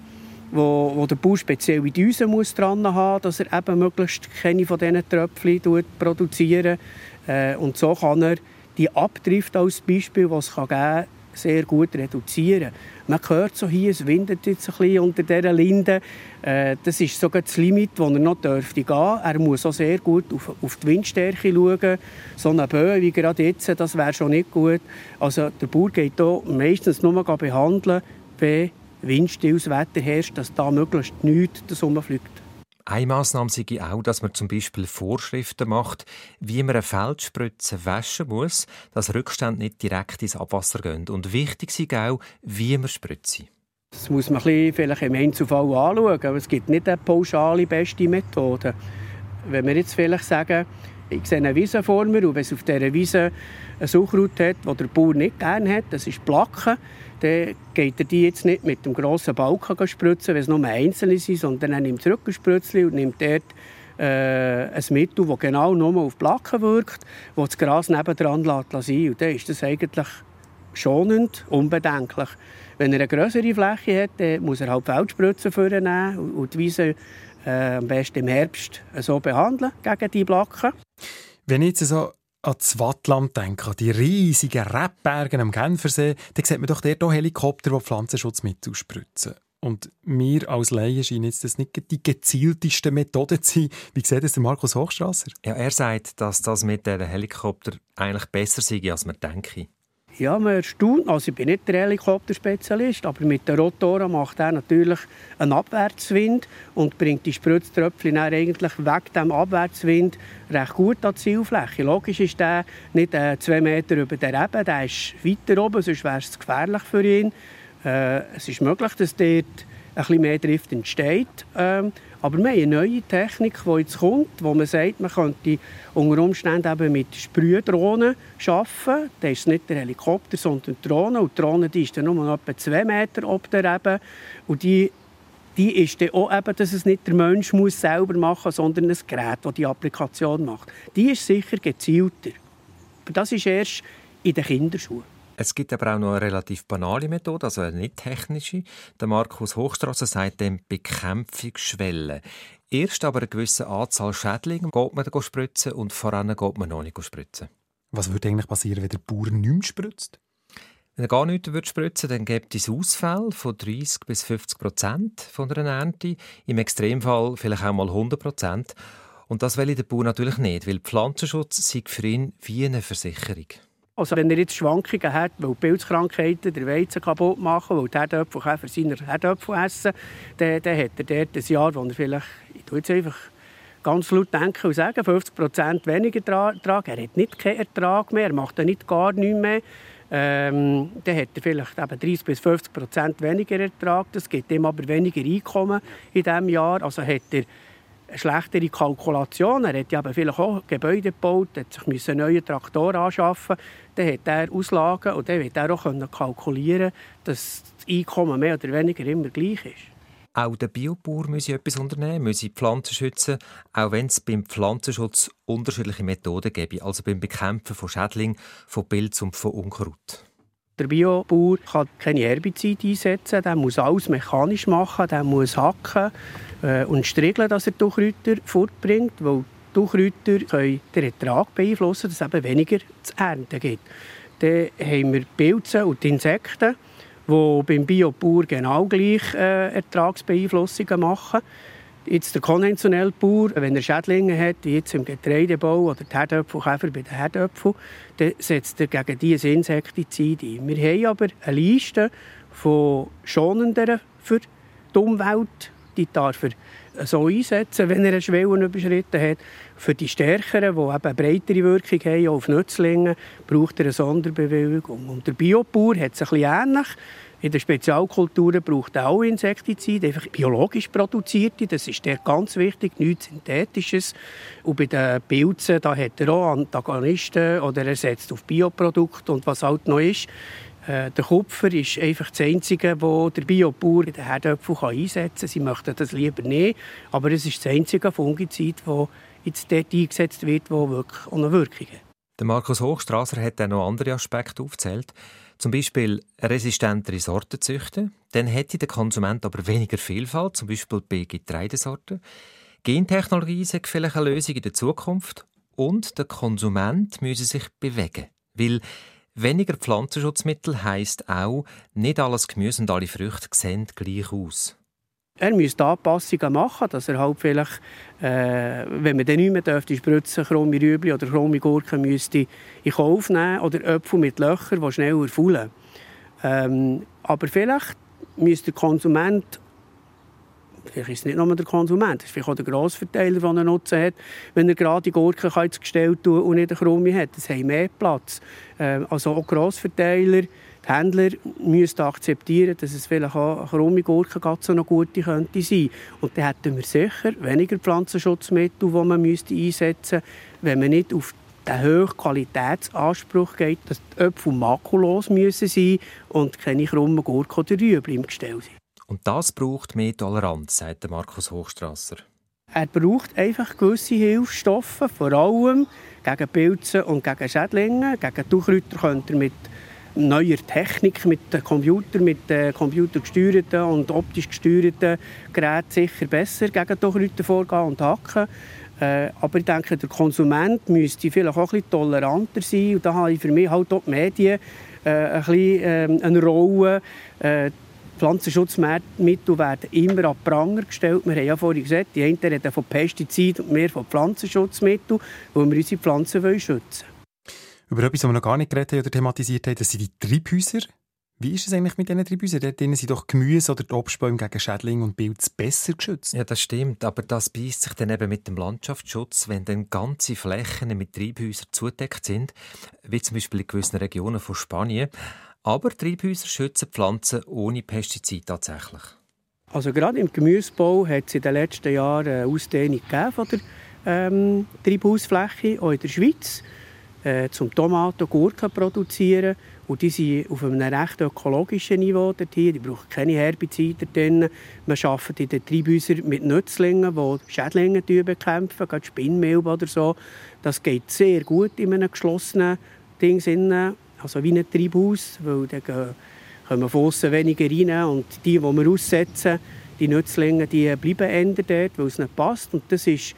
wo, wo der Bauer spezielle Düsen muss dran haben, dass er eben möglichst keine von diesen Tröpfchen produziert. Äh, und so kann er die Abdrift als Beispiel, was es geben kann, sehr gut reduzieren. Man hört so hier, es windet jetzt ein bisschen unter dieser Linde. Äh, das ist sogar das Limit, das er noch dürfte gehen. Er muss auch sehr gut auf, auf die Windstärke schauen. So eine Böe wie gerade jetzt, das wäre schon nicht gut. Also der Bauer geht hier meistens nur behandeln, wenn windstilles Wetter herrscht, dass da möglichst nichts fliegt. Eine Massnahme sei auch, dass man zum Beispiel Vorschriften macht, wie man eine Feldspritze waschen muss, dass Rückstände nicht direkt ins Abwasser gehen. Und wichtig sei auch, wie man spritze. Das muss man vielleicht im Einzelfall anschauen. Es gibt nicht eine pauschale beste Methode. Wenn wir jetzt vielleicht sagen, ich sehe eine Wiese vor mir und wenn es auf dieser Wiese eine Suchrut hat, die der Bauer nicht gerne hat, das ist Placken, dann geht er die jetzt nicht mit dem grossen Balken spritzen, wenn es nur einzelne sind, sondern er nimmt zurück ein Spritzchen und nimmt dort äh, ein Mittel, das genau nur auf die Placken wirkt, das das Gras nebendran lässt sein. Und dann ist das eigentlich schonend, unbedenklich. Wenn er eine größere Fläche hat, dann muss er halt Feldspritzen vornehmen und die Wiese äh, am besten im Herbst so behandeln gegen die Placken. Wenn ich jetzt so an das Wattland denke, an die riesigen Rebberge am Genfersee, dann sieht man doch dort auch Helikopter, die Pflanzenschutzmittel spritzen. Und mir als Laien scheint jetzt das nicht die gezielteste Methode zu sein. Wie sieht das der Markus Hochstrasser? Ja, er sagt, dass das mit dem Helikopter eigentlich besser sei, als man denke. Ja, man erstaunt. Also ich bin nicht der Helikopterspezialist, aber mit den Rotoren macht er natürlich einen Abwärtswind und bringt die Spritztröpfchen eigentlich wegen dem Abwärtswind recht gut an die Zielfläche. Logisch ist der nicht äh, zwei Meter über der Rebe, der ist weiter oben, sonst wäre es gefährlich für ihn. Äh, es ist möglich, dass dort ein bisschen mehr Drift entsteht. Ähm, aber wir haben eine neue Technik, die jetzt kommt, wo man sagt, man könnte unter Umständen eben mit Sprühdrohnen arbeiten. Das ist nicht der Helikopter, sondern die Drohne. Und die Drohne die ist dann nur noch etwa zwei Meter ob der Rebe. Und die, die ist dann auch eben, dass es nicht der Mensch muss selber machen muss, sondern ein Gerät, das die Applikation macht. Die ist sicher gezielter. Aber das ist erst in den Kinderschuhen. Es gibt aber auch noch eine relativ banale Methode, also eine nicht technische. Der Markus Hochstrasser sagt dem Bekämpfungsschwelle. Erst aber eine gewisse Anzahl Schädlinge geht man spritzen und voran geht man noch nicht spritzen. Was würde eigentlich passieren, wenn der Bauer nicht mehr spritzt? Wenn er gar nichts würde spritzen dann gibt es Ausfall von 30 bis 50 Prozent von einer Ernte. Im Extremfall vielleicht auch mal 100 Prozent. Und das will der Bauer natürlich nicht, weil Pflanzenschutz sei für ihn wie eine Versicherung. Also wenn er jetzt Schwankungen hat, weil Pilzkrankheiten der Weizen kaputt machen, weil die Herdöpfelkäfer seine Herdöpfel essen, dann, dann hat er dort ein Jahr, wo er vielleicht, ich tue jetzt einfach ganz laut denken und sagen, 50% weniger Ertrag. Er hat nicht keinen Ertrag mehr, er macht dann nicht gar nichts mehr. Ähm, dann hat er vielleicht eben 30 bis 50% weniger Ertrag. Das gibt ihm aber weniger Einkommen in diesem Jahr. Also hat er schlechtere Kalkulation. Er hat ja vielleicht auch Gebäude gebaut, hat sich einen neuen Traktor anschaffen Dann hat er Auslagen und dann wird er auch kalkulieren dass das Einkommen mehr oder weniger immer gleich ist. Auch der Biobauer muss etwas unternehmen, muss die Pflanzen schützen, auch wenn es beim Pflanzenschutz unterschiedliche Methoden gibt, also beim Bekämpfen von Schädlingen, von Pilz und von Unkraut. Der Biobauer kann keine Herbizide einsetzen, der muss alles mechanisch machen, der muss hacken äh, und striegeln, dass er die Durchkräuter fortbringt, weil die Durchkräuter können den Ertrag beeinflussen, dass es eben weniger zu ernten gibt. Dann haben wir Pilze und Insekten, die beim Biobauer genau gleich äh, Ertragsbeeinflussungen machen. Jetzt der konventionelle Bauer, wenn er Schädlinge hat, jetzt im Getreidebau oder die Herdöpfelkäfer bei den Herdöpfeln, dann setzt er gegen diese Insektizide ein. Wir haben aber eine Liste von schonenderen für die Umwelt. Die darf er so einsetzen, wenn er eine Schwelle überschritten hat. Für die Stärkeren, die eben eine breitere Wirkung haben, auch auf Nützlinge, braucht er eine Sonderbewilligung. Und der Biobauer hat es ein bisschen ähnlich. In den Spezialkulturen braucht er auch Insektizide, einfach biologisch produzierte. Das ist der ganz wichtig, nichts Synthetisches. Und bei den Pilzen da hat er auch Antagonisten oder er setzt auf Bioprodukte. Und was halt noch ist, äh, der Kupfer ist einfach das Einzige, wo der Biobauer den Herdöpfel einsetzen kann. Sie möchten das lieber nicht, aber es ist das einzige Fungizid, das jetzt dort eingesetzt wird, das wirklich eine Wirkung hat. Der Markus Hochstrasser hat dann noch andere Aspekte aufgezählt. Zum Beispiel resistentere Sorten züchten. Dann hätte der Konsument aber weniger Vielfalt, zum Beispiel bei Getreidesorten. Gentechnologie ist vielleicht eine Lösung in der Zukunft. Und der Konsument müsse sich bewegen. Weil weniger Pflanzenschutzmittel heisst auch, nicht alles Gemüse und alle Früchte sehen gleich aus. Er müsste Anpassungen machen, dass er halt vielleicht, äh, wenn man dann nicht mehr dürfte, spritzen, krumme Rüebli oder krumme Gurken müsste in Kauf nehmen oder Äpfel mit Löchern, die schneller faulen. Ähm, aber vielleicht müsste der Konsument Vielleicht ist es nicht nur der Konsument, es ist vielleicht auch der Grossverteiler, der einen Nutzen hat, wenn er gerade die Gurken ins Gestell tun und nicht eine Krumme hat. Das hat mehr Platz. Ähm, also auch Grossverteiler, die Händler müssen akzeptieren, dass es vielleicht auch krumme Gurke so eine gute könnte sein. Und dann hätten wir sicher weniger Pflanzenschutzmittel, die man müsste einsetzen müsste, wenn man nicht auf den hohen Qualitätsanspruch geht, dass die Äpfel makulos müssen sein und keine krummen Gurken oder Rüebli im Gestell sind. Und das braucht mehr Toleranz, sagt Markus Hochstrasser. Er braucht einfach gewisse Hilfsstoffe, vor allem gegen Pilze und gegen Schädlinge. Gegen Tuchräuter könnt ihr mit neuer Technik, mit den Computer, mit den computergesteuerten und optisch gesteuerten Geräten sicher besser gegen Tuchräuter vorgehen und hacken. Äh, aber ich denke, der Konsument müsste vielleicht auch ein bisschen toleranter sein. Und da habe ich für mich halt auch die Medien äh, ein bisschen, äh, eine Rolle. Äh, Pflanzenschutzmittel werden immer an Pranger gestellt. Wir haben ja vorhin gesagt, die einen reden von Pestiziden und mehr von Pflanzenschutzmitteln, weil wir unsere Pflanzen schützen wollen. Über etwas, was wir noch gar nicht geredet haben oder thematisiert haben, das sind die Treibhäuser. Wie ist es eigentlich mit diesen Treibhäusern? Dort sind doch Gemüse oder die Obstbäume gegen Schädlinge und Pilze besser geschützt. Ja, das stimmt. Aber das beißt sich dann eben mit dem Landschaftsschutz, wenn dann ganze Flächen mit Treibhäusern zudeckt sind, wie zum Beispiel in gewissen Regionen von Spanien. Aber Treibhäuser schützen Pflanzen ohne Pestizid tatsächlich. Also gerade im Gemüsebau hat es in den letzten Jahren eine Ausdehnung von der ähm, Treibhausfläche, auch in der Schweiz äh, zum Tomaten und Gurken produzieren. Und die sind auf einem recht ökologischen Niveau dort hier. Die brauchen keine Herbizide drin. Man arbeitet in den Treibhäusern mit Nützlingen, die Schädlinge bekämpfen, gerade Spinnmilbe oder so. Das geht sehr gut in einem geschlossenen Ding, also wie ein Treibhaus, weil dann kommen von außen weniger rein und die, die wir aussetzen, die Nützlinge, die bleiben dort, weil es nicht passt. Und das ist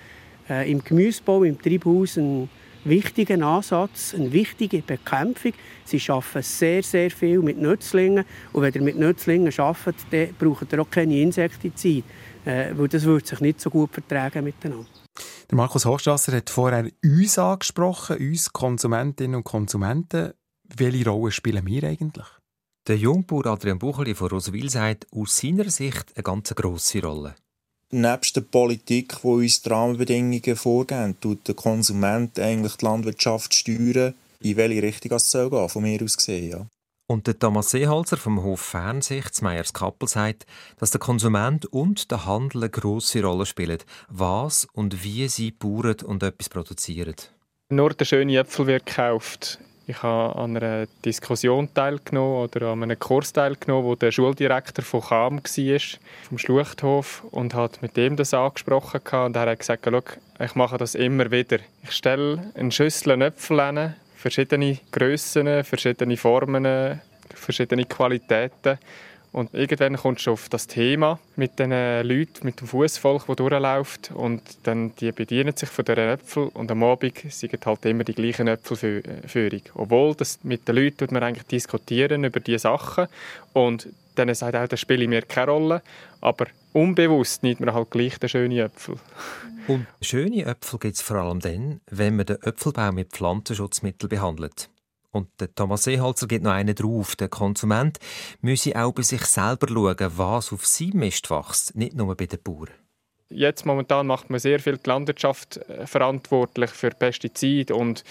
äh, im Gemüsebau, im Treibhaus ein wichtigen Ansatz, eine wichtige Bekämpfung. Sie arbeiten sehr, sehr viel mit Nützlingen. Und wenn ihr mit Nützlingen arbeitet, dann braucht ihr auch keine Insektizide, äh, weil das würde sich nicht so gut vertragen miteinander. Der Markus Hochstrasser hat vorher uns angesprochen, uns Konsumentinnen und Konsumenten. Welche Rolle spielen wir eigentlich? Der Jungbauer Adrian Bucheli von Roswil sagt aus seiner Sicht eine ganz grosse Rolle nebst der Politik, die uns die Rahmenbedingungen vorgeben, tut der Konsument eigentlich die Landwirtschaft steuern, in welche Richtung es soll gehen, von mir aus gesehen, ja. Und der Thomas Seeholzer vom Hof Fernsicht, Meyers Kappel, sagt, dass der Konsument und der Handel eine grosse Rolle spielen, was und wie sie bauen und etwas produzieren. Nur der schöne Äpfel wird gekauft. Ich habe an einer Diskussion teilgenommen oder an einem Kurs teilgenommen, wo der Schuldirektor von Cham war, vom Schluchthof, und hat mit dem das angesprochen. Und er hat gesagt, ich mache das immer wieder. Ich stelle eine Schüssel Äpfel hin, verschiedene Grössen, verschiedene Formen, verschiedene Qualitäten und irgendwann kommst du auf das Thema mit den Leuten, mit dem Fußvolk, das durchläuft. Und dann die bedienen sich von diesen Äpfeln. Und am Abend sind halt immer die gleichen Äpfelführung. Obwohl das mit den Leuten man eigentlich diskutieren über diese Sachen. Und denen sagt auch, das spiele mir keine Rolle. Aber unbewusst nimmt man halt gleich den schönen Äpfel. Und schöne Äpfel gibt es vor allem dann, wenn man den Äpfelbaum mit Pflanzenschutzmitteln behandelt. Und der Thomas Seeholzer gibt noch einen drauf. Der Konsument müsse auch bei sich selber schauen, was auf seinem Mist wächst, nicht nur bei den Bauern. Jetzt momentan macht man sehr viel die Landwirtschaft äh, verantwortlich für Pestizide und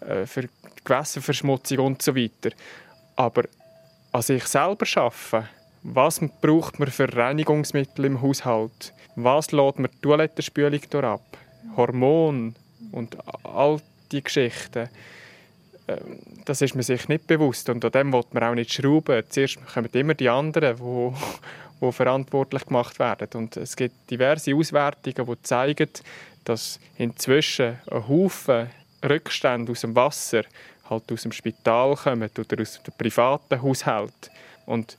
äh, für Gewässerverschmutzung und so weiter. Aber an sich selber arbeiten, was braucht man für Reinigungsmittel im Haushalt? Was lädt man die Toilettenspülung ab? Hormone und all die Geschichten. Ähm, das ist man sich nicht bewusst und an dem will man auch nicht schrauben. Zuerst kommen immer die anderen, die, die verantwortlich gemacht werden. Und es gibt diverse Auswertungen, die zeigen, dass inzwischen ein Haufen Rückstände aus dem Wasser halt aus dem Spital kommen oder aus dem privaten Haushalt. Und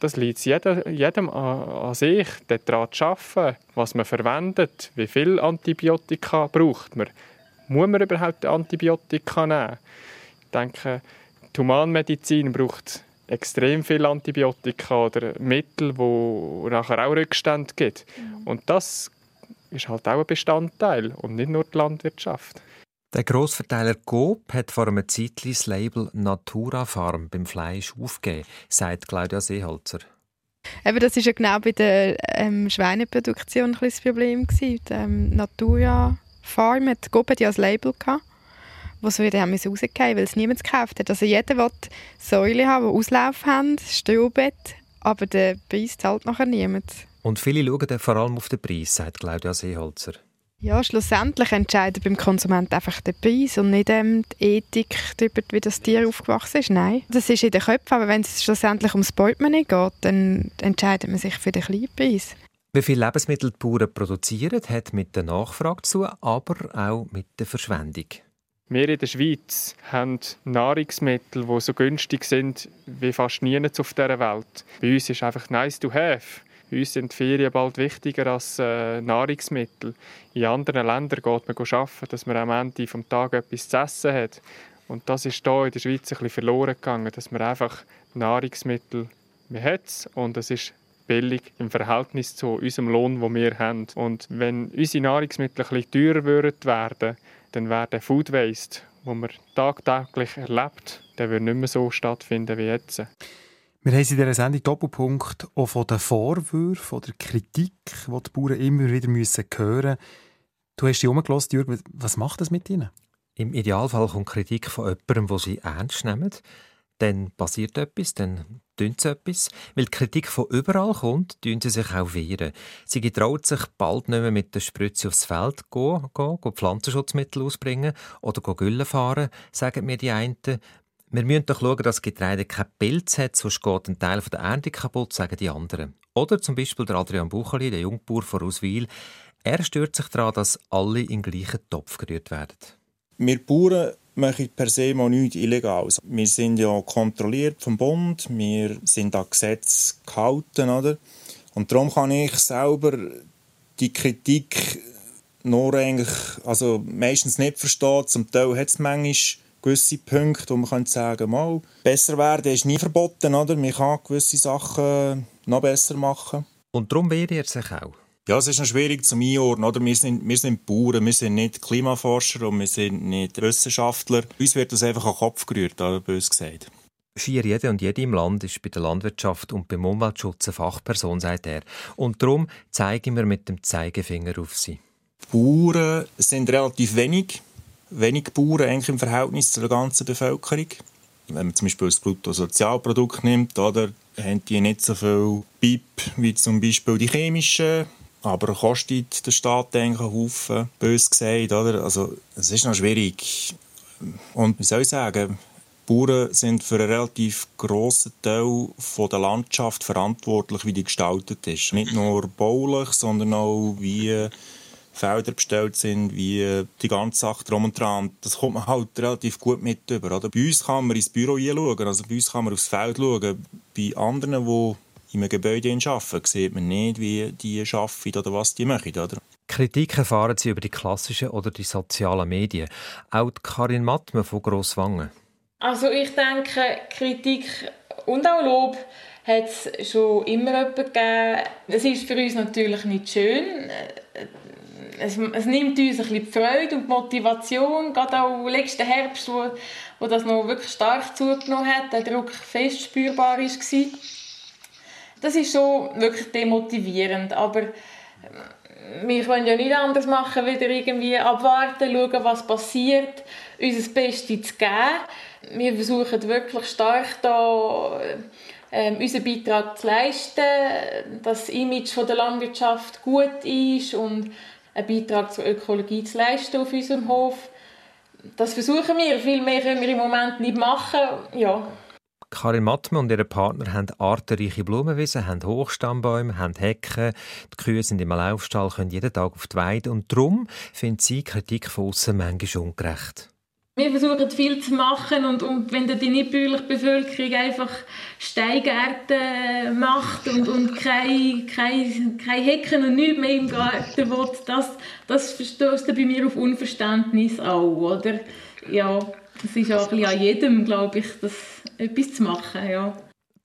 das liegt jedem, jedem an, an sich, daran zu arbeiten, was man verwendet, wie viel Antibiotika braucht man. Muss man überhaupt Antibiotika nehmen? Ich denke, die Humanmedizin braucht extrem viel Antibiotika oder Mittel, wo nachher auch Rückstände gibt. Mhm. Und das ist halt auch ein Bestandteil und nicht nur die Landwirtschaft. Der Grossverteiler Coop hat vor einem Zeit das Label Natura Farm beim Fleisch aufgegeben, sagt Claudia Seeholzer. Eben, das war ja genau bei der ähm, Schweineproduktion ein das Problem. Die, ähm, Natura Farm hat Coop hat ja ein Label gehabt, was wir dann rausgegeben weil es niemand gekauft hat. Also jeder will Säule haben, die Auslauf haben, Strohbett, aber der Preis zahlt nachher niemand. Und viele schauen vor allem auf den Preis, sagt Claudia Seeholzer. Ja, schlussendlich entscheidet beim Konsument einfach der Preis und nicht ähm, die Ethik darüber, wie das Tier aufgewachsen ist. Nein, das ist in den Köpfen, aber wenn es schlussendlich ums Portemonnaie geht, dann entscheidet man sich für den kleinen Preis. Wie viele Lebensmittel die Bauern produzieren, hat mit der Nachfrage zu, aber auch mit der Verschwendung. Wir in der Schweiz haben Nahrungsmittel, die so günstig sind wie fast nirgends auf dieser Welt. Bei uns ist einfach nice to have. Bei uns sind Ferien bald wichtiger als äh, Nahrungsmittel. In anderen Ländern geht man arbeiten, dass man am Ende des Tages etwas zu essen hat. Und das ist hier in der Schweiz ein bisschen verloren gegangen, dass man einfach Nahrungsmittel man hat und es ist billig im Verhältnis zu unserem Lohn, den wir haben. Und wenn unsere Nahrungsmittel ein bisschen teurer werden, dann wäre der Food Waste, den man tagtäglich erlebt, der würde nicht mehr so stattfinden wie jetzt. Wir haben in dieser Sendung Doppelpunkt auch von den Vorwürfen oder Kritik, die die Bauern immer wieder müssen hören müssen. Du hast dich umgelassen, Jürgen. Was macht das mit ihnen? Im Idealfall kommt Kritik von jemandem, der sie ernst nimmt. Dann passiert etwas, dann tun sie etwas. Weil die Kritik von überall kommt, tun sie sich auch wehren. Sie getraut sich bald nicht mehr mit der Spritze aufs Feld gehen, gehen, gehen Pflanzenschutzmittel ausbringen oder Gülle fahren, sagen mir die einen. Wir müssen doch schauen, dass das Getreide kein Pilz hat, sonst geht ein Teil der Ernte kaputt, sagen die anderen. Oder zum Beispiel der Adrian Bucheli, der Jungbauer von Auswil. Er stört sich daran, dass alle in den gleichen Topf gerührt werden. Wir Bauern machen per se mal nichts Illegales. Wir sind ja kontrolliert vom Bund, wir sind an Gesetz gehalten, oder? Und darum kann ich selber die Kritik nur eigentlich, also meistens nicht verstehen. Zum Teil hat es manchmal gewisse Punkte, wo man kann sagen mal, besser werden ist nie verboten, oder? Man kann gewisse Sachen noch besser machen. Und darum wehrt ihr sich auch? Ja, es ist noch schwierig zu einordnen, oder? Wir sind, wir sind Bauern, wir sind nicht Klimaforscher und wir sind nicht Wissenschaftler. Uns wird das einfach an den Kopf gerührt, bös gesagt. Schier jede und jede im Land ist bei der Landwirtschaft und beim Umweltschutz eine Fachperson, sagt er. Und darum zeigen wir mit dem Zeigefinger auf sie. Bauern sind relativ wenig wenig Bauern eigentlich im Verhältnis zur ganzen Bevölkerung. Wenn man zum Beispiel das Bruttosozialprodukt nimmt, oder, haben die nicht so viel BIP wie zum Beispiel die chemischen, aber kostet der Staat eigentlich einen Haufen, bös gesagt, oder? Also, es ist noch schwierig. Und wie soll ich sagen, Bauern sind für einen relativ grossen Teil von der Landschaft verantwortlich, wie die gestaltet ist. Nicht nur baulich, sondern auch wie Felder bestellt sind, wie die ganze Sache drum und dran. Das kommt man halt relativ gut mit über. Bei uns kann man ins Büro hinschauen, also bei uns kann man aufs Feld schauen. Bei anderen, die in einem Gebäude arbeiten, sieht man nicht, wie die arbeiten oder was die machen. Oder? Kritik erfahren Sie über die klassischen oder die sozialen Medien. Auch Karin Mattmann von Grosswangen. Also ich denke, Kritik und auch Lob hat es schon immer jemanden gegeben. Es ist für uns natürlich nicht schön. Es, es nimmt uns ein bisschen die Freude und die Motivation, gerade auch letzten Herbst, wo, wo das noch wirklich stark zugenommen hat, der Druck fest spürbar war. Das ist schon wirklich demotivierend, aber wir können ja nicht anders machen, wieder irgendwie abwarten, schauen, was passiert, unser Bestes zu geben. Wir versuchen wirklich stark da ähm, unseren Beitrag zu leisten, dass das Image von der Landwirtschaft gut ist und einen Beitrag zur Ökologie zu leisten auf unserem Hof. Das versuchen wir. Viel mehr können wir im Moment nicht machen. Ja. Karin Mattmann und ihre Partner haben artenreiche Blumenwiesen, haben Hochstammbäume, haben Hecken. Die Kühe sind im Laufstall, können jeden Tag auf die Weide. Und darum findet sie Kritik von außen manchmal ungerecht. Wir versuchen viel zu machen und, und wenn die nicht-bäuerliche Bevölkerung einfach Steingärten macht und, und keine, keine, keine Hecken und nichts mehr im Garten will, das, das verstößt bei mir auf Unverständnis auch, oder? Ja, es ist auch ein an jedem, glaube ich, das etwas zu machen, ja.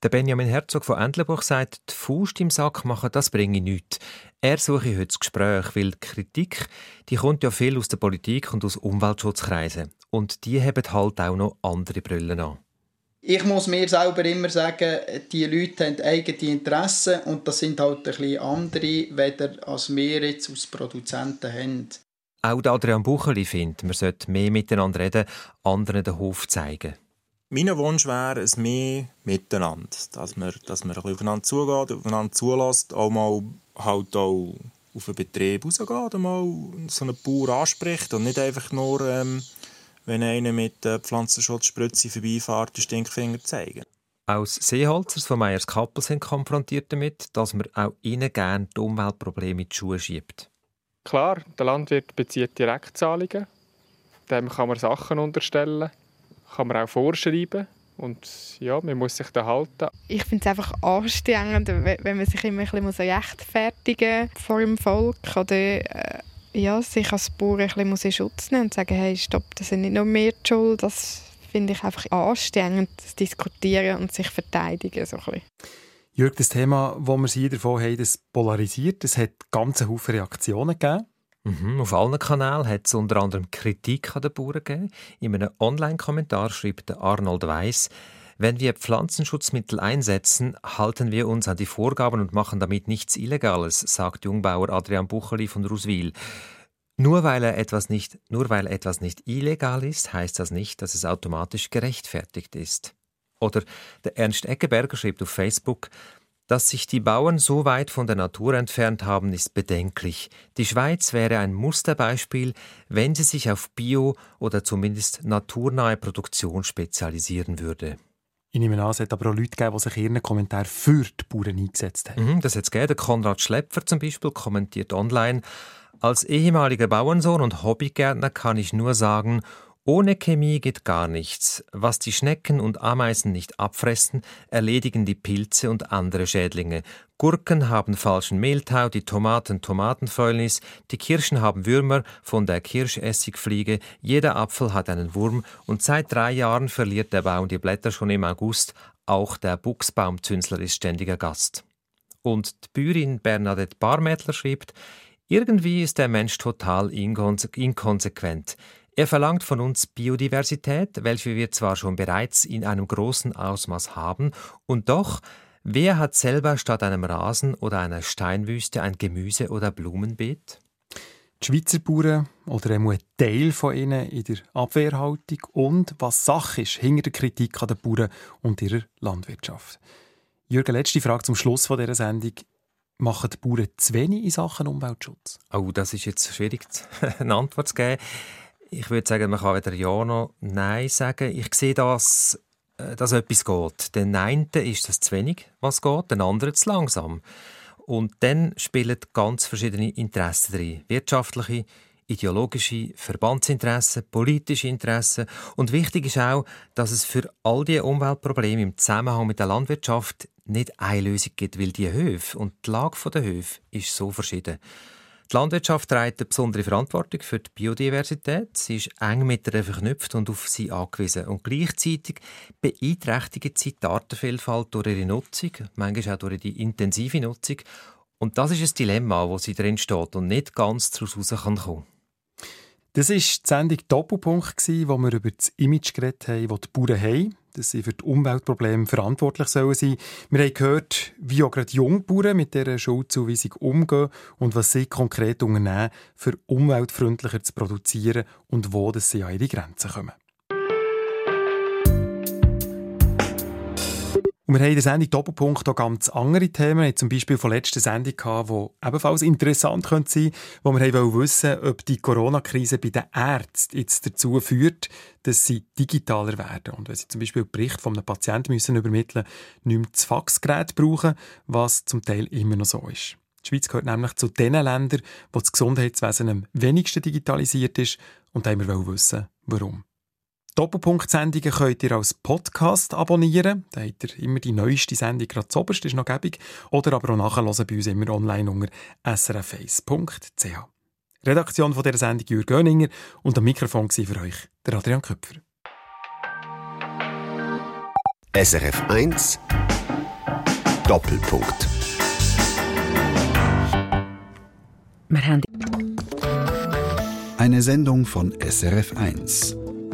Der Benjamin Herzog von Entlebuch sagt, die Faust im Sack machen, das bringe nichts. Er suche heute das Gespräch, weil die Kritik, die kommt ja viel aus der Politik und aus Umweltschutzkreisen. Und die haben halt auch noch andere Brillen an. Ich muss mir selber immer sagen, die Leute haben eigene Interessen und das sind halt ein bisschen andere, weder als wir jetzt als Produzenten haben. Auch Adrian Bucheli findet, man sollte mehr miteinander reden, anderen den Hof zeigen. Mein Wunsch wäre es mehr miteinander, dass man, dass man ein bisschen aufeinander zugeht, aufeinander zulässt, auch mal halt auch auf den Betrieb rausgeht und mal so einen Bauer anspricht und nicht einfach nur, ähm, wenn einer mit äh, Pflanzenschutzspritze vorbeifährt, den Stinkfinger zeigen. Aus Seeholzers von Meyers Kappel sind konfrontiert damit, dass man auch ihnen gerne die Umweltprobleme in die Schuhe schiebt. Klar, der Landwirt bezieht Direktzahlungen. Dem kann man Sachen unterstellen kann man auch vorschreiben. Und ja, man muss sich da halten. Ich finde es einfach anstrengend, wenn man sich immer ein bisschen rechtfertigen muss vor dem Volk oder äh, ja, sich als Bauer ein bisschen in Schutz nehmen und sagen, hey, stopp, das sind nicht nur wir die Schuld. Das finde ich einfach anstrengend, zu diskutieren und sich verteidigen. So ein Jörg, das Thema, das wir hier davon haben, das polarisiert, es hat ganz Haufen Reaktionen gegeben. Mhm, auf allen Kanälen hat es unter anderem Kritik an den Bauern gegeben. In einem Online-Kommentar schreibt Arnold Weiss, wenn wir Pflanzenschutzmittel einsetzen, halten wir uns an die Vorgaben und machen damit nichts Illegales, sagt Jungbauer Adrian Bucheli von Ruswil. Nur weil, er etwas nicht, nur weil etwas nicht illegal ist, heißt das nicht, dass es automatisch gerechtfertigt ist. Oder der Ernst Eckeberger schreibt auf Facebook, dass sich die Bauern so weit von der Natur entfernt haben, ist bedenklich. Die Schweiz wäre ein Musterbeispiel, wenn sie sich auf Bio- oder zumindest naturnahe Produktion spezialisieren würde. Ich nehme an, es hat aber auch Leute gegeben, die sich in ihren Kommentaren für die Bauern eingesetzt haben. Mhm, das hat es gegeben. Konrad Schlepfer zum Beispiel kommentiert online, als ehemaliger Bauernsohn und Hobbygärtner kann ich nur sagen, ohne Chemie geht gar nichts. Was die Schnecken und Ameisen nicht abfressen, erledigen die Pilze und andere Schädlinge. Gurken haben falschen Mehltau, die Tomaten Tomatenfäulnis, die Kirschen haben Würmer von der Kirschessigfliege, jeder Apfel hat einen Wurm und seit drei Jahren verliert der Baum die Blätter schon im August. Auch der Buchsbaumzünsler ist ständiger Gast. Und die Bäuerin Bernadette Barmädler schreibt, irgendwie ist der Mensch total inkonsequent. Er verlangt von uns Biodiversität, welche wir zwar schon bereits in einem großen Ausmaß haben, und doch, wer hat selber statt einem Rasen oder einer Steinwüste ein Gemüse- oder Blumenbeet? Die Schweizer Bauern oder ein Teil von ihnen in der Abwehrhaltung und was Sache ist hinter der Kritik an den Bauern und ihrer Landwirtschaft. Jürgen, letzte Frage zum Schluss von dieser Sendung. Machen die Bauern zu wenig in Sachen Umweltschutz? Oh, das ist jetzt schwierig, eine Antwort zu geben. Ich würde sagen, man kann weder Ja noch Nein sagen. Ich sehe, dass, äh, dass etwas geht. Den einen ist das zu wenig, was geht, den anderen zu langsam. Und dann spielen ganz verschiedene Interessen drin. Wirtschaftliche, ideologische, Verbandsinteressen, politische Interessen. Und wichtig ist auch, dass es für all diese Umweltprobleme im Zusammenhang mit der Landwirtschaft nicht eine Lösung gibt, weil die Höfe und die Lage der Höfe ist so verschieden. Die Landwirtschaft trägt eine besondere Verantwortung für die Biodiversität. Sie ist eng mit ihr verknüpft und auf sie angewiesen. Und gleichzeitig beeinträchtigt sie die Artenvielfalt durch ihre Nutzung, manchmal auch durch die intensive Nutzung. Und das ist ein Dilemma, wo sie drin steht und nicht ganz daraus rauskommen kann. Das war die Sendung Doppelpunkt, wo wir über das Image geredet haben, das die Bauern haben, dass sie für die Umweltprobleme verantwortlich sollen sein Wir haben gehört, wie auch gerade Jungbauern mit dieser Schuldzuweisung umgehen und was sie konkret unternehmen, für umweltfreundlicher zu produzieren und wo sie an ihre Grenzen kommen. Und wir haben in der Sendung Doppelpunkt auch ganz andere Themen. Wir zum Beispiel von letzter Sendung gehabt, die ebenfalls interessant sein könnte, wo wir wollen wissen, ob die Corona-Krise bei den Ärzten jetzt dazu führt, dass sie digitaler werden. Und wenn sie zum Beispiel Bericht von einem Patienten müssen übermitteln müssen, nicht mehr das Faxgerät brauchen, was zum Teil immer noch so ist. Die Schweiz gehört nämlich zu den Ländern, wo das Gesundheitswesen am wenigsten digitalisiert ist. Und da wollen wir wissen, warum. Doppelpunkt-Sendungen könnt ihr als Podcast abonnieren. Da habt ihr immer die neueste Sendung gerade zuoberst, ist noch gäbig. Oder aber auch nachhören bei uns immer online unter srf1.ch. Redaktion von dieser Sendung Jürgen Göninger und am Mikrofon war für euch der Adrian Köpfer. SRF 1 Doppelpunkt. Wir haben Eine Sendung von SRF 1.